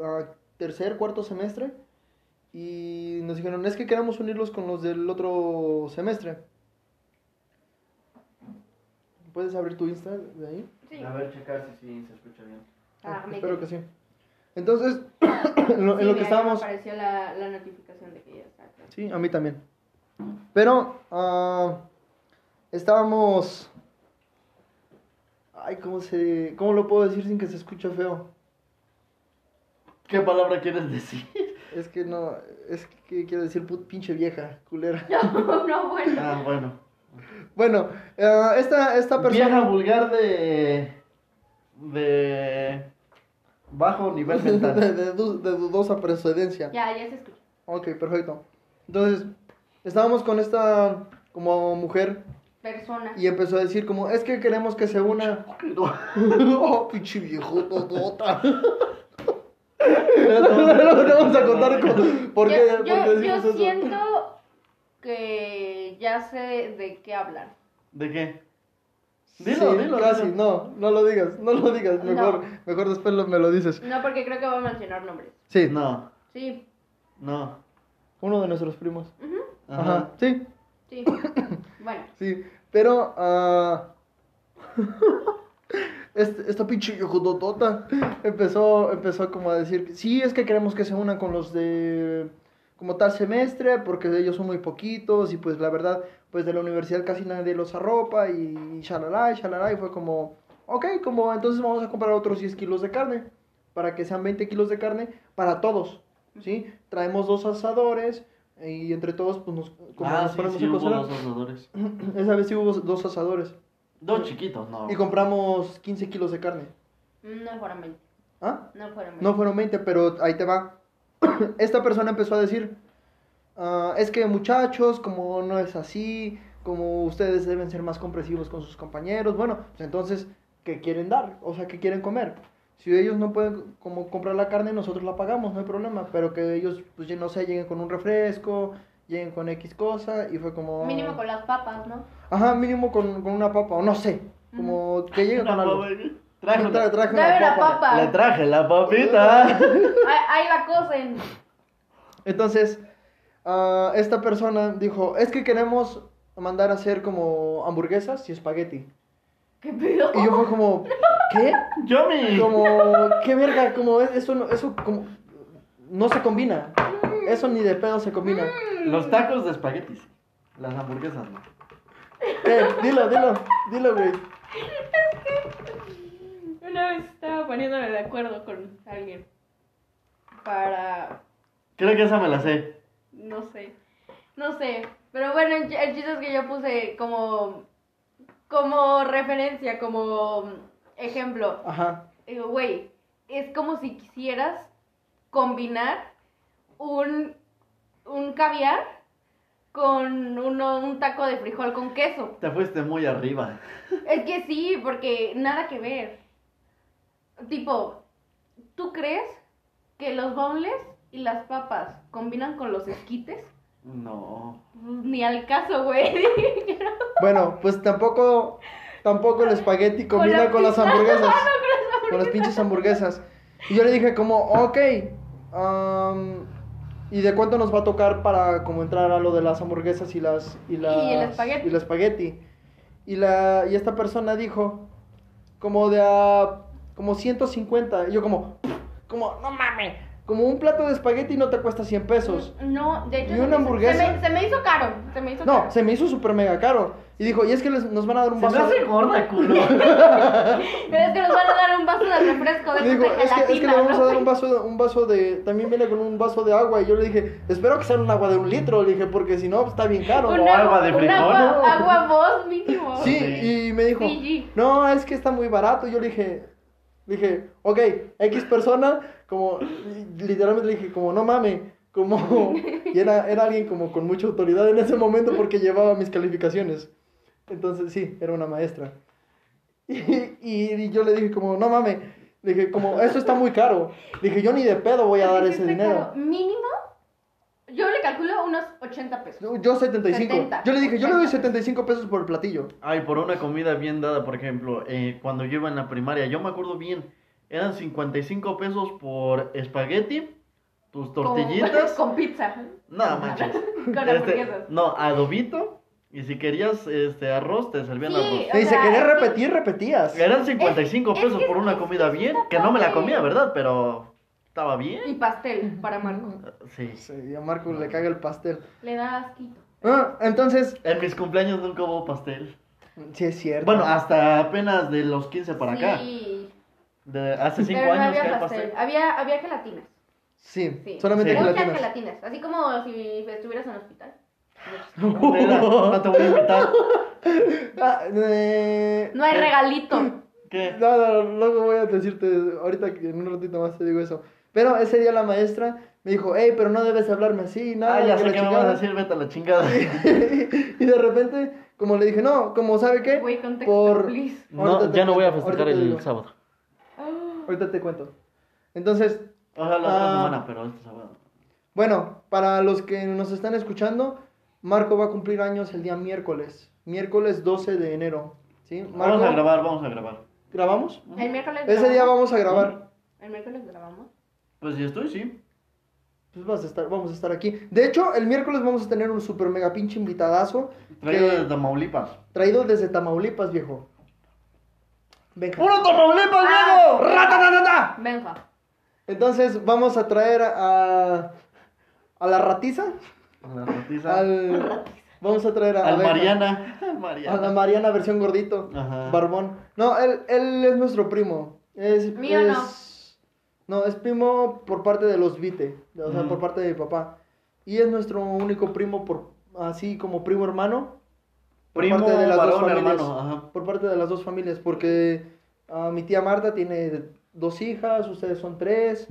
ah, tercer, cuarto semestre, y nos dijeron, es que queremos unirlos con los del otro semestre. ¿Puedes abrir tu Insta de ahí? Sí. A ver, checar si sí se escucha bien. Ah, me Espero que sí. Entonces, en lo, en Sí, lo mira, que estábamos... Me apareció la, la notificación de que ya está. Sí, a mí también. Pero ah, estábamos. Ay, ¿cómo se. ¿Cómo lo puedo decir sin que se escuche feo? ¿Qué palabra quieres decir? Es que no. Es que quiero decir put, pinche vieja, culera. No, no, bueno. Ah, bueno. Bueno, ah, esta, esta persona. Vieja vulgar de. de. bajo nivel de, mental. de dudosa procedencia. Ya, ya se escucha. Ok, perfecto. Entonces, estábamos con esta como mujer Persona. y empezó a decir como, es que queremos que se una... oh, pinche viejo, totota. no te vamos a contar con- por qué, yo por yo, qué yo decimos eso. siento que ya sé de qué hablan. ¿De qué? Dilo, Sí, dilo, Casi, dilo. no, no lo digas, no lo digas, mejor, No. mejor después lo- me lo dices. No, porque creo que va a mencionar nombres. Sí, No, Sí. no. uno de nuestros primos. Ajá, Ajá. sí, Sí. bueno. sí, pero, ah, este- esta pinche viejototota empezó, empezó como a decir, sí, es que queremos que se unan con los de como tal semestre, porque ellos son muy poquitos y pues la verdad, pues de la universidad casi nadie los arropa y shalala, y shalala, y fue como, ok, como entonces vamos a comprar otros 10 kilos de carne, para que sean 20 kilos de carne para todos, ¿sí? Traemos dos asadores y entre todos pues nos, como ah, nos sí, ponemos sí, a hubo cocinar. dos asadores. Esa vez sí hubo dos asadores. Dos chiquitos, no. Y compramos 15 kilos de carne. No fueron 20. ¿Ah? No fueron 20. No fueron 20, pero ahí te va. Esta persona empezó a decir, "Ah, es que muchachos, como no es así, como ustedes deben ser más comprensivos con sus compañeros, bueno, pues entonces, ¿qué quieren dar? O sea, ¿qué quieren comer? Si ellos no pueden como comprar la carne, nosotros la pagamos, no hay problema, pero que ellos, pues ya no sé, lleguen con un refresco, lleguen con X cosa, y fue como... Mínimo con las papas, ¿no? Ajá, mínimo con, con una papa, o no sé, como que lleguen con algo. papa, Traje Tra- una- traje Dame una la papa. papa. Le traje la papita. Ahí, ahí la cosen. Entonces, ah, esta persona dijo, es que queremos mandar a hacer como hamburguesas y espagueti. ¿Qué pedo? Y yo fue como, ¿qué? Yomi. Como, ¿qué verga? Como, es- eso, no- eso como, no se combina. Eso ni de pedo se combina. Los tacos de espaguetis. Las hamburguesas, no. ¿Qué? Dilo, dilo, dilo, güey. Una vez estaba poniéndome de acuerdo con alguien. Para. Creo que esa me la sé. No sé. No sé. Pero bueno, el chiste es que yo puse como. Como referencia, como ejemplo. Ajá. Digo, güey, es como si quisieras combinar un, un caviar con uno, un taco de frijol con queso. Te fuiste muy arriba. Es que sí, porque nada que ver. Tipo, ¿tú crees que los boneless y las papas combinan con los esquites? No. Ni al caso, güey. Bueno, pues tampoco, tampoco el espagueti Con combina la con las hamburguesas. Con las pinches hamburguesas. Y yo le dije como, ok, am, ¿y de cuánto nos va a tocar para como entrar a lo de las hamburguesas y las... Y, las, Y el espagueti. Y el espagueti. Y, la, y esta persona dijo, como de a, como 150. Y yo como, como, no mames, como un plato de espagueti no te cuesta 100 pesos. No, de hecho. ¿Y se una hamburguesa? Se me, se me hizo caro. Se me hizo No, caro. se me hizo súper mega caro. Y dijo, y es que les- nos van a dar un Se me vaso... hace gorda, culo. Pero es que nos van a dar un vaso de refresco de, Digo, es que, es que le vamos ¿no? a dar un vaso, un vaso de. También viene con un vaso de agua. Y yo le dije, espero que sea un agua de un litro. Le dije, porque si no, está bien caro. Un Un agua de frijol, agua, ¿no? agua voz mínimo. Sí, Sí. y me dijo, Fiji. no, es que está muy barato. Yo le dije, le dije, ok, X persona, como, literalmente le dije, como, no mames, como, y era, era alguien como con mucha autoridad en ese momento porque llevaba mis calificaciones. Entonces, sí, era una maestra. Y, y yo le dije, como, no mames, dije, como, esto está muy caro. Dije, yo ni de pedo voy a dar ¿Qué ese dinero. caro? Mínimo Yo le calculo unos 80 pesos. Yo- Yo 75. 70. Yo le dije, yo le doy 75 pesos por el platillo. Ay, por una comida bien dada, por ejemplo, eh, cuando yo iba en la primaria, yo me acuerdo bien, eran 55 pesos por espagueti, tus tortillitas, Con, con pizza. no manches, Con Este, no, adobito, y si querías este arroz, te servían Sí, arroz. Y si querías repetir, repetías. Eran 55 es pesos que- por una comida bien, que no me la comía, ¿verdad? Pero estaba bien. Y pastel para Marco. Sí. Sí, a Marco le caga el pastel. Le da asquito. Ah, entonces, En mis cumpleaños nunca hubo pastel. sí es cierto. Bueno, hasta apenas de los 15 para acá. Sí. De hace 5 Pero no años que había hay pastel. pastel. Había, había gelatinas. sí, Sí. solamente Sí. Muchas gelatinas. gelatinas. Así como si estuvieras en el hospital. Mira, no te voy a invitar. Ah, eh, No hay ¿Qué? regalito. ¿Qué? No, no, luego voy a decirte, ahorita que en un ratito más te digo eso. Pero ese día la maestra me dijo, hey, pero no debes hablarme así, nada. Ah, ya que sé la que me vas chingada". a decir, vete a la chingada. y de repente, como le dije, no, como sabe qué, Güey, contexto, por... please. No, Ahorita te ya no voy a festejar te el digo. sábado. Ahorita te cuento. Entonces, Ojalá la otra Ah. semana, pero este sábado. bueno, para los que nos están escuchando, Marco va a cumplir años el día miércoles. Miércoles 12 de enero. ¿Sí? Vamos a Marco, grabar, vamos a grabar. ¿Grabamos? El miércoles Ese día grabamos. vamos a grabar. El miércoles grabamos. Pues si estoy, sí. Pues vas a estar, vamos a estar aquí. De hecho, el miércoles vamos a tener un super mega pinche invitadazo Traído que- de Tamaulipas. traído desde Tamaulipas, viejo. Venga. ¡Puro Tamaulipas, Ah. Diego! ¡Ratatata! Benja. Entonces vamos a traer a, a la ratiza, La ratiza. al, vamos a traer a, Al Benja, Mariana. Al a la Mariana. Mariana versión gordito, Ajá. barbón. No, él, él es nuestro primo. Es, Mío es- no. No, es primo por parte de los Vite, o sea, Ujú. por parte de mi papá. Y es nuestro único primo por así como primo hermano. por Primo, parte de las varón, hermano. Ajá. Por parte de las dos familias, porque ah, mi tía Marta tiene dos hijas, ustedes son tres,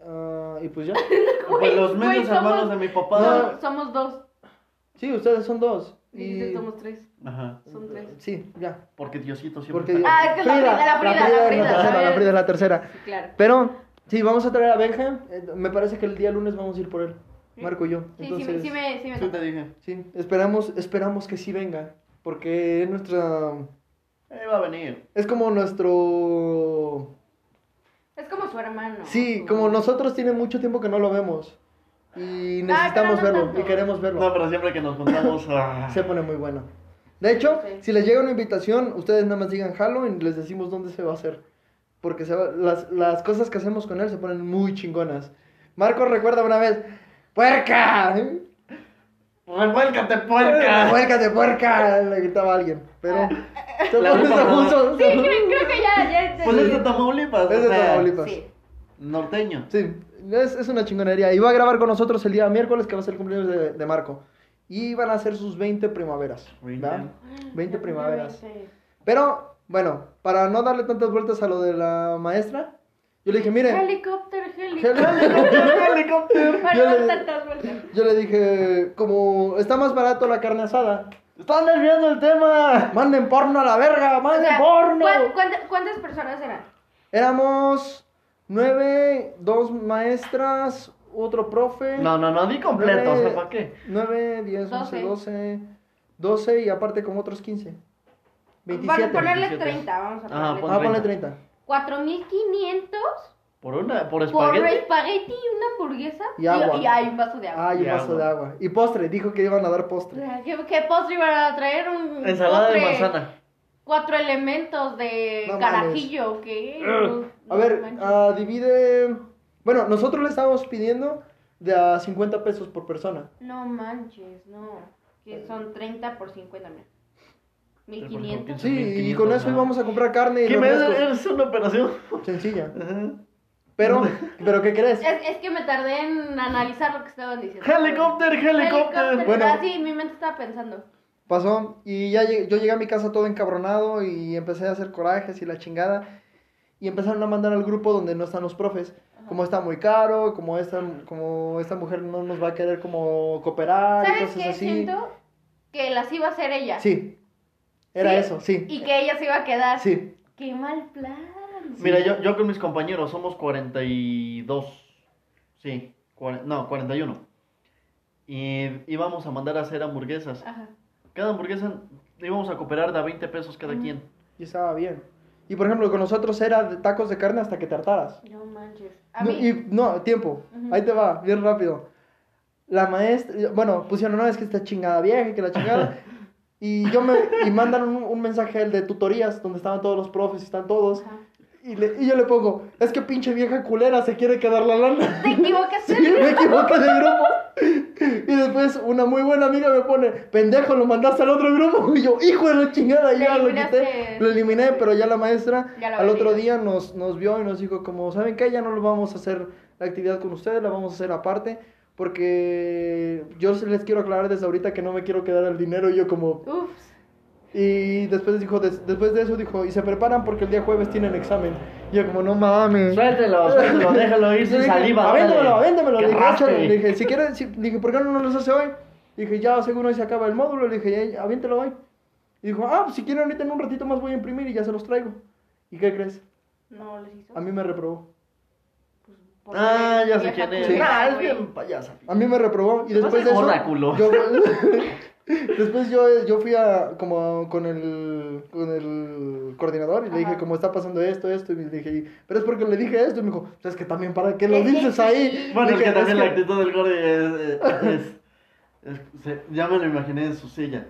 ah, y pues ya. Pues los medios hermanos de mi papá. No. Somos dos. Sí, ustedes son dos. Y... somos tres. Ajá. Son tres. Sí, ya. Porque Diosito siempre Porque Ah, es que la Frida, la Frida, la es Frida, la tercera, ¿sabes? la Frida es la tercera. Sí, claro. Pero, sí, vamos a traer a Benja. eh, Me parece que el día lunes vamos a ir por él. Marco y yo. Sí, Entonces, sí, me, sí me, sí me Sí, te dije. sí, esperamos, esperamos que sí venga. Porque es nuestra. Eh, va a venir. Es como nuestro. Es como su hermano. Sí, Su- como nosotros tiene mucho tiempo que no lo vemos. Y necesitamos no verlo tanto. y queremos verlo. No, pero siempre que nos juntamos. ah. Se pone muy bueno. De hecho, Sí. si les llega una invitación, ustedes nada más digan jalo y les decimos dónde se va a hacer. Porque se va- las, las cosas que hacemos con él se ponen muy chingonas. Marco recuerda una vez, ¡puerca! ¡Revuélcate, puerca! ¡Puércate, puerca! Le gritaba a alguien. Pero se última puso- Sí, creo, creo que ya, ya Pues es de. Tamaulipas. Es de Tamaulipas. Sí. Norteño. Sí, es, es una chingonería. Y va a grabar con nosotros el día miércoles, que va a ser el cumpleaños de, de Marco. Y van a ser sus 20 primaveras. Veinte. ¿va? 20 Ya primaveras. cumplí 20. Pero, bueno, para no darle tantas vueltas a lo de la maestra, yo le dije, mire, Helicóptero, helicóptero. ¡Helicóptero! Para Yo le- yo dije, como está más barato la carne asada, ¡Están desviando el tema! manden porno a la verga, O manden sea, porno. ¿cuán- cuánta- ¿Cuántas personas eran? Éramos nueve, dos maestras, otro profe. No, no, no, di completo, o sea, ¿para qué? 9, 10, 11, Doce. 12, 12 y aparte como otros 15. Para 27. ponerle 27. 30, vamos a ponerle. pon- Ah, ponle 30. 30. 4500 ¿Por una? ¿Por por espagueti? espagueti y una hamburguesa. Y agua. Y, hay un vaso de agua. Ah, y Y un vaso agua. de agua. Y postre, dijo que iban a dar postre. ¿Qué, qué postre iban a traer? Un Ensalada de postre, manzana. Cuatro elementos de No carajillo, ¿qué? No A ver, manches. ah, divide. Bueno, nosotros le estábamos pidiendo de a 50 pesos por persona. No manches, no. Que son 30 por 50, mira. 1500. Sí, y 1500, con eso ajá. íbamos a comprar carne y ¿Qué restos. es una operación? Sencilla. Ajá. Pero, ¿pero qué crees? Es, es que me tardé en analizar lo que estaban diciendo. ¡Helicóptero, helicóptero! Bueno. Ah, sí, mi mente estaba pensando. Pasó y ya llegué- yo llegué a mi casa todo encabronado y empecé a hacer corajes y la chingada. Y empezaron a mandar al grupo donde no están los profes. Como está muy caro, como esta, como esta mujer no nos va a querer como cooperar y ¿Sabes cosas qué? así. Siento que las iba a hacer ella. Sí, era ¿Sí? eso, sí. Y que ella se iba a quedar. Sí. Qué mal plan. Mira, yo, yo con mis compañeros somos 42. Sí, cuare- no, 41. y íbamos a mandar a hacer hamburguesas. Ajá. Cada hamburguesa íbamos a cooperar de a 20 pesos cada quien. Y estaba bien. Y por ejemplo, con nosotros era de tacos de carne hasta que te hartaras. No manches. A No, mí. y no, tiempo. Ahí te va, bien rápido. La maestra, bueno, pusieron, no, es que está chingada vieja y que la chingada. y yo me, y mandan un, un mensaje el de tutorías, donde estaban todos los profes y están todos. Ajá. Y, le- y yo le pongo, es que pinche vieja culera se quiere quedar la lana. Te equivocaste. Sí, me equivoqué de grupo. Y después una muy buena amiga me pone, pendejo, lo mandaste al otro grupo. Y yo, hijo de la chingada, y ya lo quité. Lo eliminé, pero ya la maestra Ya al otro día nos, nos vio y nos dijo como, ¿saben qué? Ya no lo vamos a hacer la actividad con ustedes, la vamos a hacer aparte. Porque yo les quiero aclarar desde ahorita que no me quiero quedar el dinero. Y yo como... Ups. Y después dijo, des- después de eso dijo, y se preparan porque el día jueves tienen examen. Y yo como, no mames. Suéltelo, suéltelo, déjalo ir sin saliva. Que Le dije, raspe. échale. Le dije, si quieres, si- dije, ¿por qué no nos los hace hoy? Dije, ya seguro hoy se acaba el módulo. Le dije, ya, aviéntalo hoy. Y dijo, ah, pues si quieren ahorita en un ratito más voy a imprimir y ya se los traigo. ¿Y qué crees? No les hizo. A mí me reprobó. Ah, ya sé quién es. Sí. Ah, es güey. bien payasa. A mí me reprobó. Y después de eso. oráculo. Yo, después yo, yo fui a, como con el, con el coordinador y le dije, como está pasando esto, esto. Y le dije, pero es porque le dije esto. Y me dijo, pues es que también para qué lo dices sí. ahí. Bueno, es que también "Es la actitud del gordo es, es- es- se- ya me lo imaginé en su silla.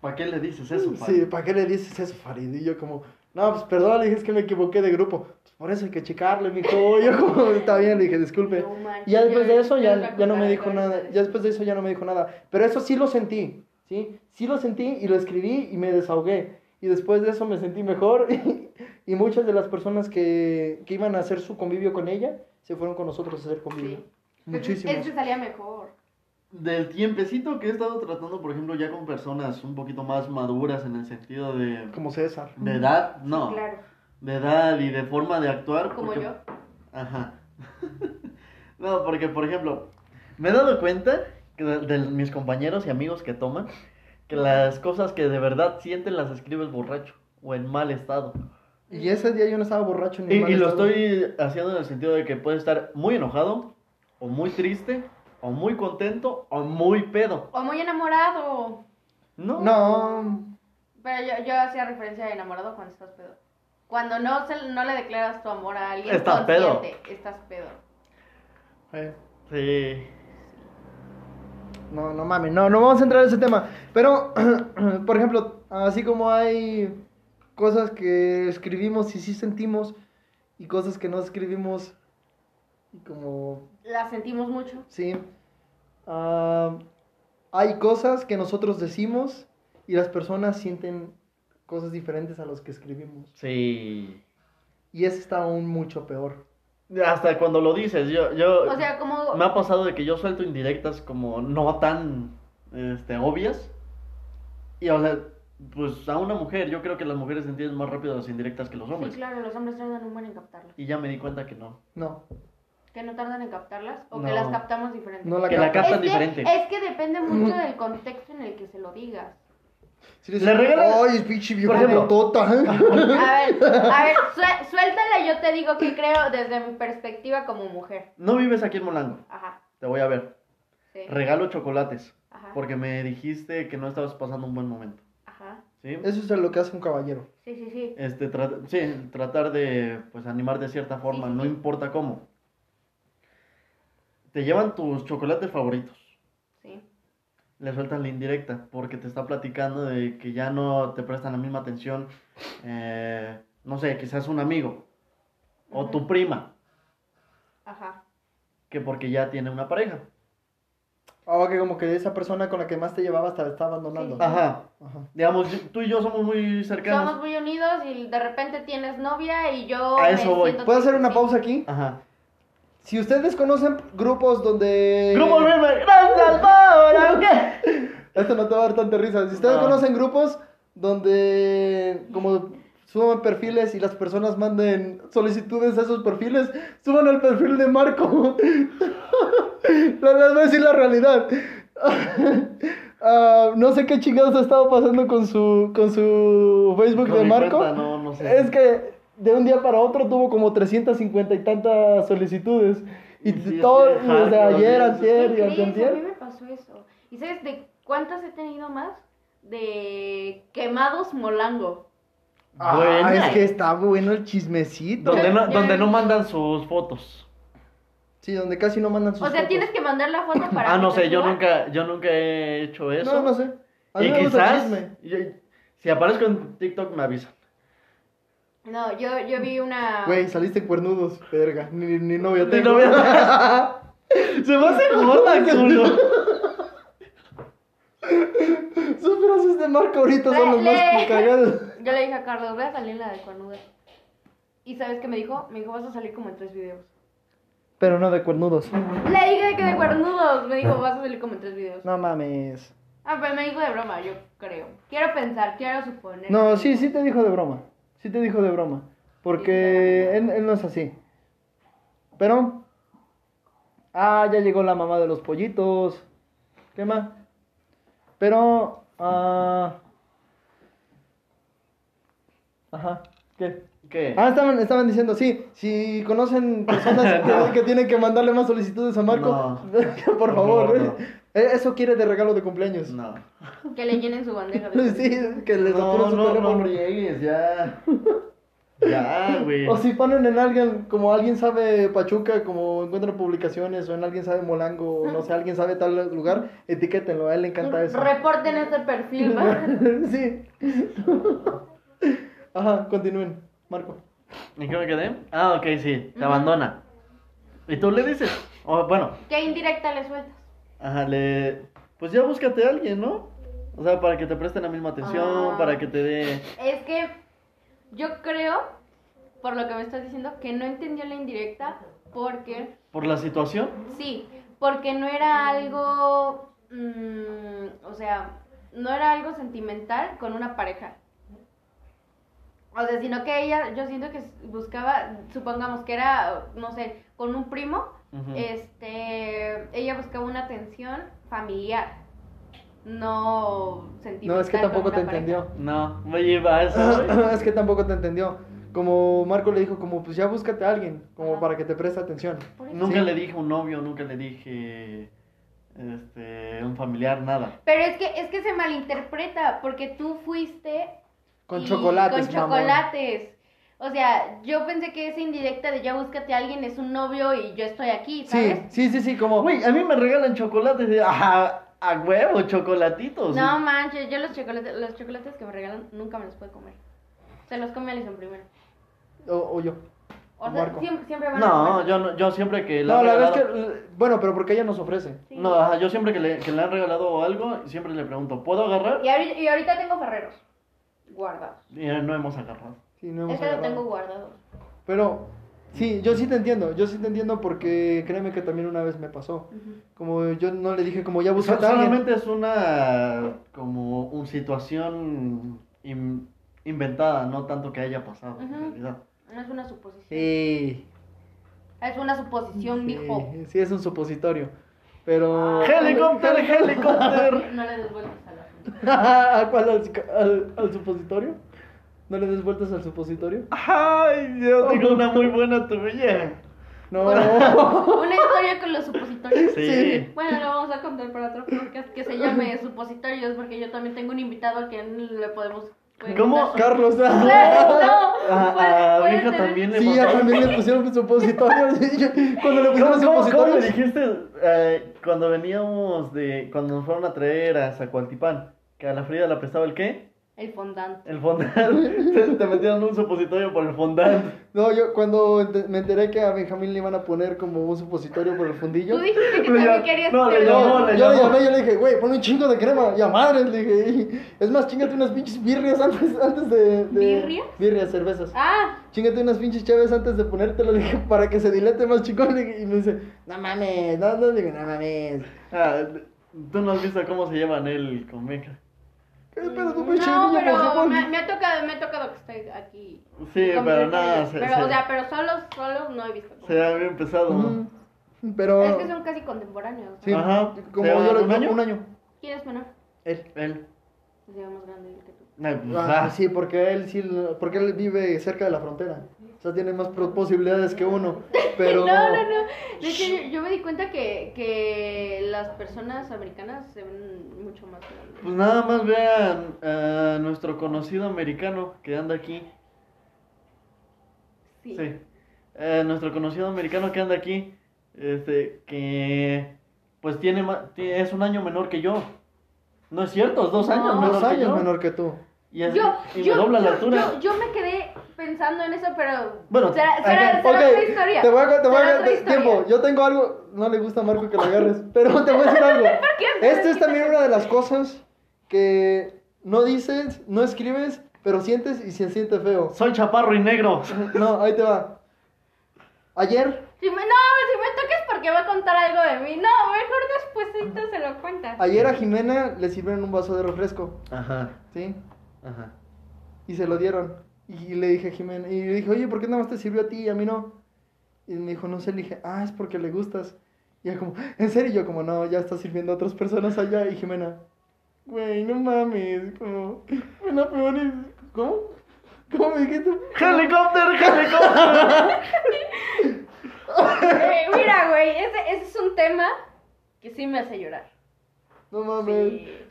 ¿Para qué le dices eso, Sí, Farid? ¿para qué le dices eso, Farid? Y yo como, no, pues perdón, le dije, es que me equivoqué de grupo. Pues por eso hay que checarle, mijo. Yo como, está bien, le dije, disculpe. No manches, Y ya después yo- de eso yo ya, ya no me dijo nada. Ya después de eso ya no me dijo nada. Pero eso sí lo sentí, ¿sí? Sí lo sentí y lo escribí y me desahogué. Y después de eso me sentí mejor. Y, muchas de las personas que, que iban a hacer su convivio con ella se fueron con nosotros a hacer convivio. Sí. Muchísimos. Este salía mejor. Del tiempecito que he estado tratando, por ejemplo, ya con personas un poquito más maduras en el sentido de, Como César. de edad, no, Claro. de edad y de forma de actuar. Como porque- yo. Ajá. no, porque, por ejemplo, me he dado cuenta que de, de mis compañeros y amigos que toman, que las cosas que de verdad sienten las escribes borracho o en mal estado. Y ese día yo no estaba borracho ni Y, mal y lo estado. estoy haciendo en el sentido de que puede estar muy enojado, o muy triste, o muy contento, o muy pedo. O muy enamorado. No. No. Pero yo, yo hacía referencia a enamorado cuando estás pedo. Cuando no, se, no le declaras tu amor a alguien Estás pedo. estás pedo. Eh. Sí. No, no mames, no, no vamos a entrar en ese tema. Pero, por ejemplo, así como hay cosas que escribimos y sí sentimos, y cosas que no escribimos, y como, La sentimos mucho. sí. Ah, hay cosas que nosotros decimos y las personas sienten cosas diferentes a los que escribimos. Sí. Y eso está aún mucho peor. Hasta cuando lo dices, yo, yo O sea, como... me ha pasado de que yo suelto indirectas como no tan este, obvias. Y o sea, pues a una mujer, yo creo que las mujeres entienden más rápido las indirectas que los Sí, hombres. claro, los hombres tardan un buen en captarlas. Y ya me di cuenta que no. No. ¿Que no tardan en captarlas? ¿O No. que las captamos diferente? No la Que la captan es que, diferente. Es que depende mucho del contexto en el que se lo digas. Si Le regalas- Ay, pinche viejo Por ejemplo- tota. A ver, a ver, sué- suéltala, yo te digo que creo desde mi perspectiva como mujer. No vives aquí en Molango, Ajá, te voy a ver. sí. Regalo chocolates. Ajá, Porque me dijiste que no estabas pasando un buen momento. ajá. ¿Sí? Eso es lo que hace un caballero. Sí, sí, sí. Este, tra- sí, tratar de pues animar de cierta forma, Sí, sí, no sí. importa cómo. Te llevan tus chocolates favoritos. Sí. Le sueltan la indirecta porque te está platicando de que ya no te prestan la misma atención. eh, no sé, quizás un amigo o tu prima, Ajá. que porque ya tiene una pareja. Ah, que como que esa persona con la que más te llevabas te está abandonando. Sí. Ajá. Ajá. Digamos, yo- tú y yo somos muy cercanos. Somos muy unidos y de repente tienes novia y yo. A me eso voy. ¿Puedo hacer una pausa aquí? Ajá. Si ustedes conocen grupos donde... Grupo River, gracias por aunque. Esto no te va a dar tanta risa. Si ustedes No. conocen grupos donde como suban perfiles y las personas manden solicitudes a esos perfiles, suban el perfil de Marco. Les voy a decir la realidad. Ah, no sé qué chingados ha estado pasando con su, con su Facebook de Marco. cuenta, no, no sé. Es que de un día para otro tuvo como 350 y tantas solicitudes. Y Sí, todo, sí, ayer, antier y ¿Qué crees? A mí antier. me pasó ¿Y sabes de cuántas he tenido más? De quemados molango. Ah, Buena. es que está bueno el chismecito. Donde no, donde no mandan sus fotos. Sí, donde casi no mandan sus O sea, fotos. tienes que mandar la foto para. Ah, no sé, yo nunca, yo nunca he hecho eso. No, no sé. A mí Y me gusta el quizás, chisme. yo- si aparezco en TikTok me avisan. No, yo, yo vi una. Güey, saliste cuernudos, verga. Ni, ni novio Ni tengo. novio. Se me hace gorda, culo. Sus frases de Marco ahorita son los más cagados. Yo le dije a Carlos, voy a salir en la de cuernuda. ¿Y sabes qué me dijo? Me dijo, vas a salir como en tres videos. Pero no de cuernudos. Le dije que de cuernudos. Me dijo, vas a salir como en tres videos. No mames. Ah, pero me dijo de broma, yo creo. Quiero pensar, quiero suponer. No, sí, sí te dijo de broma. Sí te dijo de broma. Porque él, él no es así. Pero. Ah, ya llegó la mamá de los pollitos. ¿Qué más? Pero. Ah. Ajá. ¿Qué? ¿Qué? Ah, estaban, estaban diciendo, sí, si conocen personas que, No. que tienen que mandarle más solicitudes a Marco, No. por No, favor. no. Eso quiere de regalo de cumpleaños. No. Que le llenen su bandeja. de Sí, que les No, su no, no teléfono. friegues, ya. Ya, güey. O si ponen en alguien, como alguien sabe Pachuca, como encuentran publicaciones, o en alguien sabe Molango, o no sé, alguien sabe tal lugar, etiquétenlo, a él le encanta eso. Reporten este perfil, ¿va? sí. Ajá, continúen, Marco. ¿En qué me quedé? Ah, ok, sí, te abandona. ¿Y tú le dices? O, bueno, ¿Qué indirecta le sueltas? Ajá, le... Pues ya búscate a alguien, ¿no? O sea, para que te presten la misma atención, Ah. para que te dé... Es que yo creo, por lo que me estás diciendo, que no entendió la indirecta porque, Por la situación. sí, porque no era algo, mm, o sea, no era algo sentimental con una pareja. O sea, sino que ella, yo siento que buscaba, supongamos que era, no sé, con un primo, Ujú. este, ella buscaba una atención familiar, no sentimental. No, es que tampoco te pareja. entendió. No, me lleva a eso. es que tampoco te entendió. Como Marco le dijo, como pues ya búscate a alguien, como Ajá. para que te preste atención. Nunca Sí. le dije un novio, nunca le dije este un familiar, nada. Pero es que, es que se malinterpreta, porque tú fuiste Con y- chocolates, Con chocolates. O sea, yo pensé que esa indirecta de ya búscate a alguien es un novio y yo estoy aquí, ¿sabes? Sí, sí, sí, sí, como... Güey, a mí me regalan chocolates de a, a huevo, chocolatitos. No manches, yo los chocolates, los chocolates que me regalan nunca me los puedo comer. Se los come Alison primero. O, o yo. O sea, Marco. siempre, siempre van a No, comer. yo, no- yo siempre que le No, han la verdad es que... Bueno, pero porque ella nos ofrece. Sí. No, ajá, yo siempre que le, que le han regalado algo, siempre le pregunto, ¿puedo agarrar? Y, ahorita, y ahorita tengo ferreros guardados. Y no hemos agarrado. Sí, no hemos Es que agarrado. tengo guardados. Pero, sí, yo sí te entiendo, yo sí te entiendo porque créeme que también una vez me pasó. Como yo no le dije, como ya So- búscate a alguien. solamente es una como una situación in- inventada, no tanto que haya pasado en realidad. No es una suposición. Sí, Es una suposición, mijo. sí, sí, es un supositorio. Pero... ¡Helicóptero, helicóptero! No le des vueltas a la ¿A cuál? ¿Al, cica- al- al supositorio? ¿No le des vueltas al supositorio? ¡Ay, yo tengo una muy buena tuya! No. Una historia con los supositorios. Sí. Sí. Bueno, lo vamos a contar para otro podcast que se llame Supositorios, porque yo también tengo un invitado al que le podemos. ¿Cómo? Carlos. Claro, no. A, puede- a puede mi hija tener- también le Sí, ya también le pusieron supositorios. Cuando le ¿Cómo, pusieron cómo, cómo supositorios... dijiste eh, cuando veníamos de. cuando nos fueron a traer a Zacualtipán? Que a la Frida la prestaba el qué? El fondant. El fondant. te, metieron un supositorio por el fondant. No, yo cuando me enteré que a Benjamín le iban a poner como un supositorio por el fundillo. Tú dijiste que Le también querías no, le llamó, Yo, le yo le llamé, yo le dije, güey, pon un chingo de crema. Y a madres, le dije. y- Es más, chingate unas pinches birrias antes, antes de, de- ¿Birrias? Birrias, cervezas. Ah, Chingate unas pinches chaves antes de ponértelo, le dije, para que se dilete más chingón. le dije, Y me dice, no mames, no, no, le digo, no mames. Ah, Tú no has visto cómo se llevan él con. ¿Qué pedo, tu pinche no, pero me, me ha tocado, me ha tocado que estoy aquí. Sí, con pero nada, Pero, se- o sea, pero solos, solos no he visto. Se había empezado. Ujú. Pero. Es que son casi contemporáneos. Sí, Ajá. como ¿Se yo un año? un año. ¿Quién es menor? Él. Él. Llama más grande que tú. Pues, Ah, ah, sí, porque él sí, porque él vive cerca de la frontera. Sea, tiene más posibilidades que uno. Pero. No, no, no. De hecho, yo, yo me di cuenta que, que las personas americanas se ven mucho más grandes. Pues nada más vean a nuestro conocido americano que anda aquí. Sí. Sí. Eh, nuestro conocido americano que anda aquí, este, que pues tiene, es un año menor que yo. No es cierto, es dos No. años Dos menor que años yo. menor que tú. Y, es- Yo, y yo, me dobla la altura. yo- yo me quedé pensando en eso, pero. Bueno, será, será, otra historia. te voy a, te voy a- te- tiempo. Yo tengo algo. No le gusta a Marco que lo agarres, pero te voy a decir algo. qué? Esta es también una de las cosas que no dices, no escribes, pero sientes y se siente feo. Soy chaparro y negro. No, ahí te va. Ayer, Si me, no, si me toques porque va a contar algo de mí. No, mejor después se lo cuentas. ayer a Jimena le sirvieron un vaso de refresco, Ajá, ¿sí? ajá. Y se lo dieron. Y le dije a Jimena, y le dije, oye, ¿por qué nada más te sirvió a ti y a mí no? Y me dijo, no sé, le dije, ah, es porque le gustas. Y ella como, ¿en serio? Y yo como, no, ya está sirviendo a otras personas allá. Y Jimena, güey, no mames, como, una peor y... ¿Cómo? ¿Cómo me dijiste? ¡Helicóptero, helicóptero! Eh, mira, güey, ese, ese es un tema que sí me hace llorar. No mames. Sí.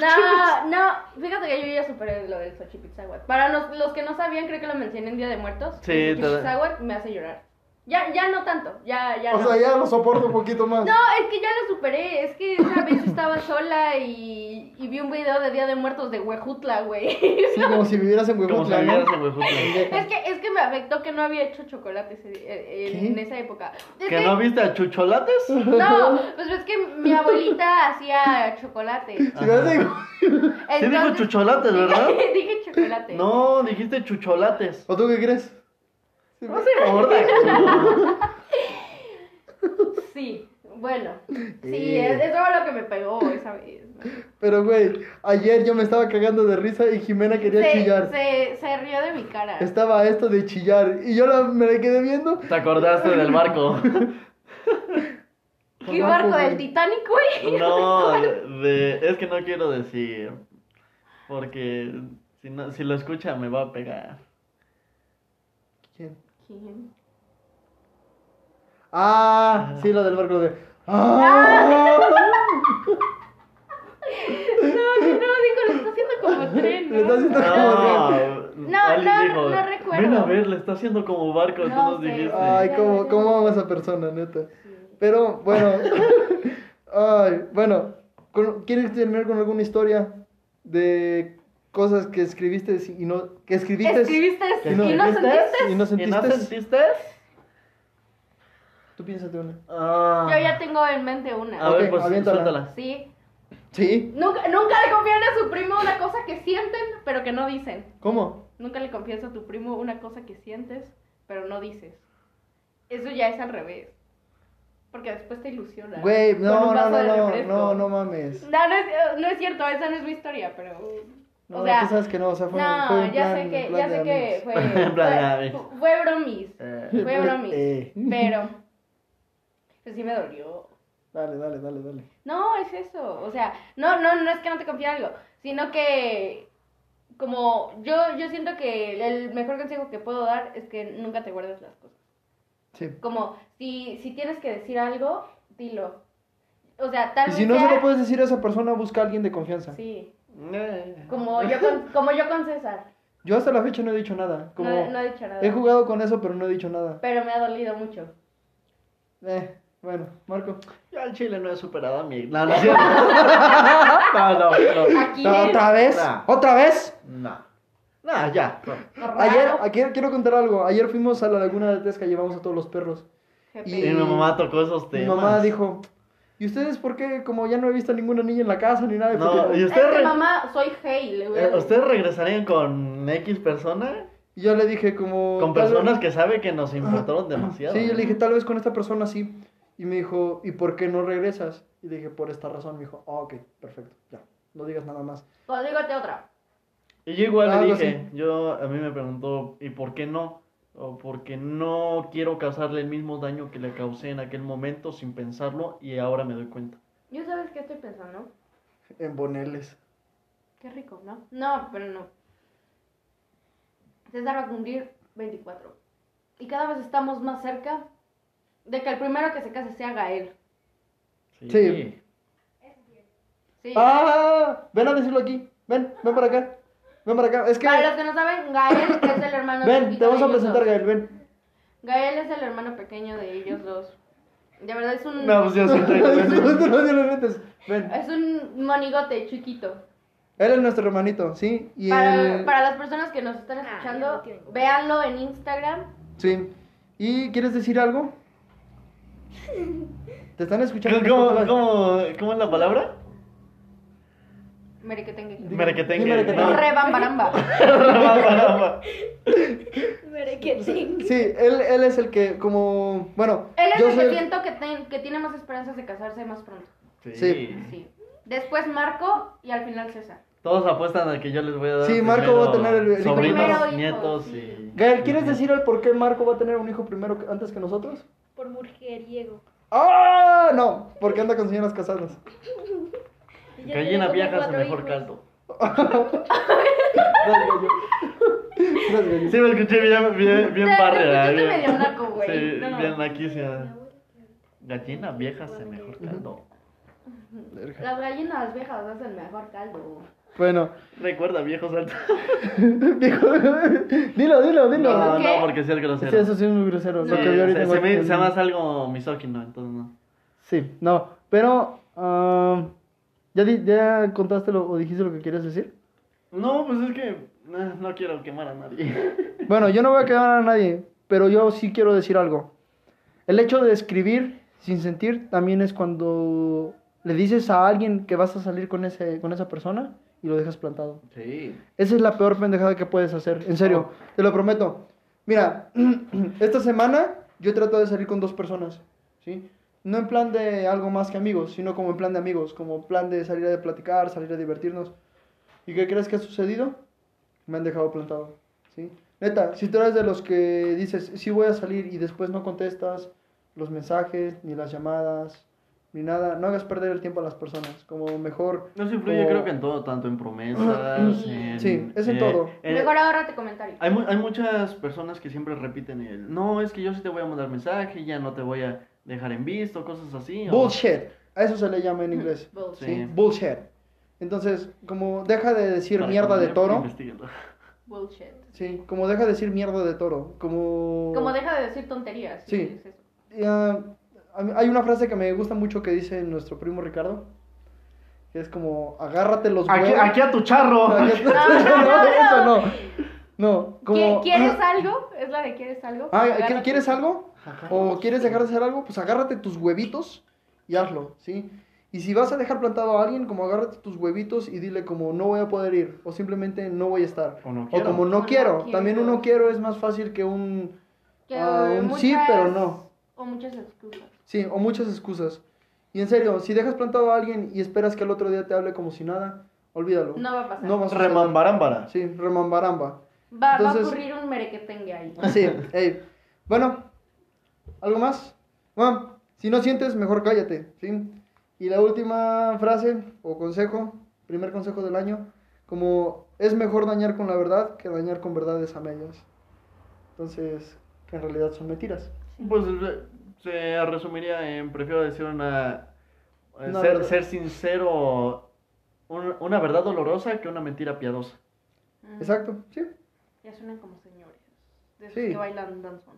No, no, fíjate que yo ya superé lo del Xochipilzáhuatl. Para los, los que no sabían, creo que lo mencioné en Día de Muertos. Sí, Xochipilzáhuatl me hace llorar. Ya, ya no tanto, ya, ya O no. sea, ya lo soporto un poquito más. No, es que ya lo superé. Es que esa vez estaba sola y, y vi un video de Día de Muertos de Huejutla, güey. Sí, como si vivieras en Como Huejutla, si ¿no? vivieras en Huejutla. Es que, es que me afectó que no había hecho chocolate ese- eh, en, esa época. Es ¿Que no viste a Chucholates? No, pues es que mi abuelita hacía chocolate. Si hubieras dicho- Sí dijo Entonces- chucholates, ¿verdad? Dije, dije chocolate. No, dijiste chucholates. ¿O tú qué crees? Se gorda. Sí, bueno. Sí, Sí. es- eso fue lo que me pegó esa vez. Pero, güey, ayer yo me estaba cagando de risa y Jimena quería Se, chillar. se, se rió de mi cara. Estaba esto de chillar. Y yo la- me la quedé viendo. ¿Te acordaste del barco? ¿Qué barco del Titanic, güey? No, de, es que no quiero decir. Porque si, no, si lo escucha me va a pegar. ¿Quién? ¿Quién? Ah, sí, lo del barco de. ¡Ah! No, que no, dijo, lo está haciendo como tren. Le está haciendo como No, No, alguien no, dijo, no recuerdo. Ven a ver, le está haciendo como barco, tú No nos sé. dijiste. Ay, cómo, cómo amo a esa persona, neta. Pero, bueno. Ay, bueno. ¿Quieres terminar con alguna historia de cosas que escribiste y no. que escribiste Escribiste ¿Que y no sentiste. y no ¿Y no sentiste? sentiste? Tú piénsate una. Ah. Yo ya tengo en mente una. A ver, Ok, pues aviéntala. suéltala. Sí. ¿Sí? Nunca, nunca le confían a su primo una cosa que sienten, pero que no dicen. ¿Cómo? Nunca le confías a tu primo una cosa que sientes, pero no dices. Eso ya es al revés. Porque después te ilusiona. Güey, no, no, no, no, no, no mames. No, no es, no es cierto, esa no es mi historia, pero. No, o sea, tú sabes que no, o sea, fue, no, fue un ya plan, sé que, plan ya sé que fue, En de fue, fue bromis, Eh, fue bromis, Eh. pero, pues sí me dolió. Dale, dale, dale, dale. No, es eso, o sea, no, no, no es que no te confíe en algo, sino que, como, yo, yo siento que el mejor consejo que puedo dar es que nunca te guardes las cosas. Sí. Como, si, si tienes que decir algo, dilo. O sea, tal Y vez si no se sea- lo puedes decir a esa persona, busca a alguien de confianza. Sí, eh. como yo con, como yo con César, Yo hasta la fecha no he dicho nada. Como no, no he dicho nada. he jugado con eso, pero no he dicho nada. Pero me ha dolido mucho. Eh, bueno, Marco. Yo al chile no he superado a mi. No, no es cierto. no, no, no. Aquí. No, ¿Otra vez? Nah. ¿Otra vez? No. No, ya. no. Ayer, ayer quiero contar algo. Ayer fuimos a la laguna de Tesca, llevamos a todos los perros. Y- Y mi mamá tocó esos Mi temas. mamá dijo, ¿y ustedes por qué? Como ya no he visto a ninguna niña en la casa ni nada. No, y Es usted que re- mamá, soy Hale. eh. ¿Ustedes regresarían con X persona? Y yo le dije como... Con vez- personas que sabe que nos importaron demasiado. Sí, yo le dije, tal vez con esta persona sí. Y me dijo, ¿y por qué no regresas? Y le dije, por esta razón. Me dijo, ah, ok, perfecto, ya. No digas nada más. Pues dígate otra. Y yo igual le Algo dije, yo a mí me preguntó, ¿y por qué no? O porque no quiero causarle el mismo daño que le causé en aquel momento sin pensarlo y ahora me doy cuenta. ¿Yo sabes qué estoy pensando? En Boneles. Qué rico, ¿no? No, pero no. César va a cumplir 24. Y cada vez estamos más cerca de que el primero que se case sea Gael. Sí. Sí. Ah, ven a decirlo aquí. Ven, ven para acá. Ven para acá. Es que. Para los que no saben, Gael es el hermano Ven, chiquito te vamos a presentar, dos. Gael, ven. Gael es el hermano pequeño de ellos dos. De verdad es un No, pues yo no, Ven. es un monigote chiquito. Él es nuestro hermanito, ¿sí? Y Para, para las personas que nos están Ah, escuchando, no véanlo en Instagram. Sí. ¿Y quieres decir algo? ¿Te están escuchando? ¿Cómo, cómo, cómo es la palabra? Merequetengue. Merequetengue. Merequetengue. No. Rebambaramba. Merequetín. Sí, él, él es el que, como. Bueno, Él es yo el soy que siento que, ten- que tiene más esperanzas de casarse más pronto. Sí. Sí. Después Marco y al final César. Todos apuestan a que yo les voy a dar. Sí, Marco va a tener el- el hijo sobrinos, primero hijo, nietos sí. y. Gael, ¿quieres decir el por qué Marco va a tener un hijo primero que- antes que nosotros? Por mujeriego. ¡Ah! No, porque anda con señoras casadas. Gallina vieja hace mejor hijos. caldo. Sí, me escuché bien, bien, bien escuchaste bien- medio naco, güey. Sí, No, bien naquísima. Gallina vieja hace mejor caldo. Las gallinas viejas hacen mejor caldo. Bueno, Recuerda, viejo salto. viejo, dilo, dilo, dilo. No, no, porque sí es grosero. Sí, eso sí es muy grosero. Sí, ahorita se, se me, se me hace algo misógino, entonces no. Sí, no, pero. ah, ¿ya, di- ¿Ya contaste lo, o dijiste lo que quieres decir? No, pues es que eh, no quiero quemar a nadie. Bueno, yo no voy a quedar a nadie, pero yo sí quiero decir algo. El hecho de escribir sin sentir también es cuando le dices a alguien que vas a salir con, ese, con esa persona y lo dejas plantado. Sí. Esa es la peor pendejada que puedes hacer, en serio, te lo prometo. Mira, esta semana yo he tratado de salir con dos personas, ¿sí? No en plan de algo más que amigos, sino como en plan de amigos, como plan de salir a platicar, salir a divertirnos. ¿Y qué crees que ha sucedido? Me han dejado plantado, ¿sí? Neta, si tú eres de los que dices, sí voy a salir y después no contestas los mensajes, ni las llamadas, ni nada, no hagas perder el tiempo a las personas, como mejor... No se influye, como- creo que en todo, tanto en promesas. Sí. en- Sí, es en eh, todo. en- Mejor ahórrate comentarios. Hay, mu- hay muchas personas que siempre repiten el, no, es que yo sí te voy a mandar mensaje, ya no te voy a dejar en visto, cosas así. o- Bullshit. A eso se le llama en inglés. Bullshit. ¿sí? Bullshit. Entonces, como deja de decir Para mierda de toro. Bullshit. Sí, como deja de decir mierda de toro. Como. Como deja de decir tonterías. Sí. es eso. Ya, a mí- hay una frase que me gusta mucho que dice nuestro primo Ricardo. Que es como, agárrate los Aquí, huevos. aquí a tu charro. no, eso no. No, como. ¿Qui- ¿Quieres algo? ¿Es la de quieres algo? Ah. ¿quieres algo? ¿O quieres dejar de hacer algo? Pues agárrate tus huevitos y hazlo, ¿sí? Y si vas a dejar plantado a alguien, como agárrate tus huevitos y dile como no voy a poder ir, o simplemente no voy a estar. O no O quiero. como O no no quiero. quiero. También uno quiero es más fácil que un, Que ah, un sí, muchas- pero no. O muchas excusas. Sí, o muchas excusas. Y en serio, si dejas plantado a alguien y esperas que al otro día te hable como si nada, olvídalo. No va a pasar. No va a. Sí, remambaramba. Va, Entonces- va a ocurrir un merequetengue ahí. Sí, ey. Bueno, ¿algo más? Bueno, si no sientes, mejor cállate, ¿sí? Y la última frase o consejo, primer consejo del año, como es mejor dañar con la verdad que dañar con verdades a medias. Entonces, que en realidad son mentiras. Pues eh, se resumiría en, prefiero decir una... eh, Una ser, verdad. ser sincero, un- una verdad dolorosa que una mentira piadosa. Mm. Exacto, sí. Ya suenan como señores. De esos Sí. que bailan danzón.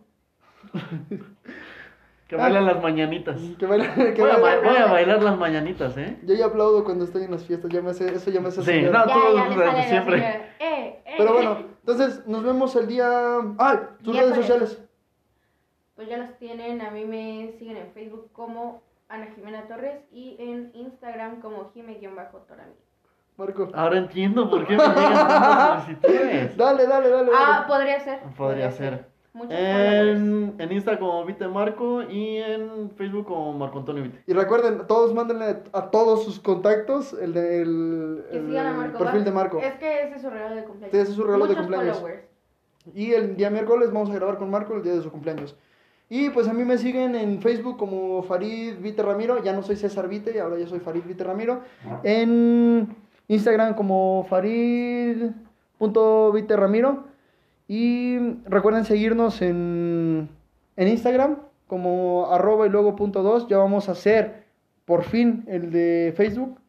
Que Ah. bailan las mañanitas. Que baila- que Voy a, baila- ba- voy a bailar las mañanitas, ¿eh? Yo ya aplaudo cuando estoy en las fiestas, ya me hace, eso ya me hace Sí, no, ya, todos ya sale la siempre. Eh, eh. Pero bueno, entonces nos vemos el día... ¡Ay! Tus redes sociales. Pues ya las tienen. A mí me siguen en Facebook como Ana Jimena Torres y en Instagram como Jime-Torami. Marco. Ahora entiendo por qué me llegan tantas solicitudes. Dale, dale, dale. Ah, dale. podría ser. Podría ser. Muchos. En, en Insta como Vite Marco y en Facebook como Marco Antonio Vite. Y recuerden, todos mándenle a todos sus contactos el, de- el, perfil de Marco. Es que ese es su regalo de cumpleaños. Sí, ese es su regalo de cumpleaños. followers. Y el día miércoles vamos a grabar con Marco el día de su cumpleaños. Y pues a mí me siguen en Facebook como Farid Vite Ramiro. Ya no soy César Vite, ahora ya soy Farid Vite Ramiro. En Instagram como Farid.vite Ramiro. Y recuerden seguirnos en, en Instagram como arroba y luego punto dos. Ya vamos a hacer por fin el de Facebook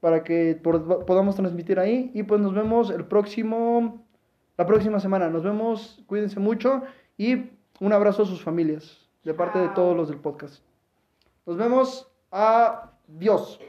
para que por- podamos transmitir ahí. Y pues nos vemos el próximo, la próxima semana. Nos vemos, cuídense mucho y un abrazo a sus familias de parte de todos los del podcast. Nos vemos. Adiós.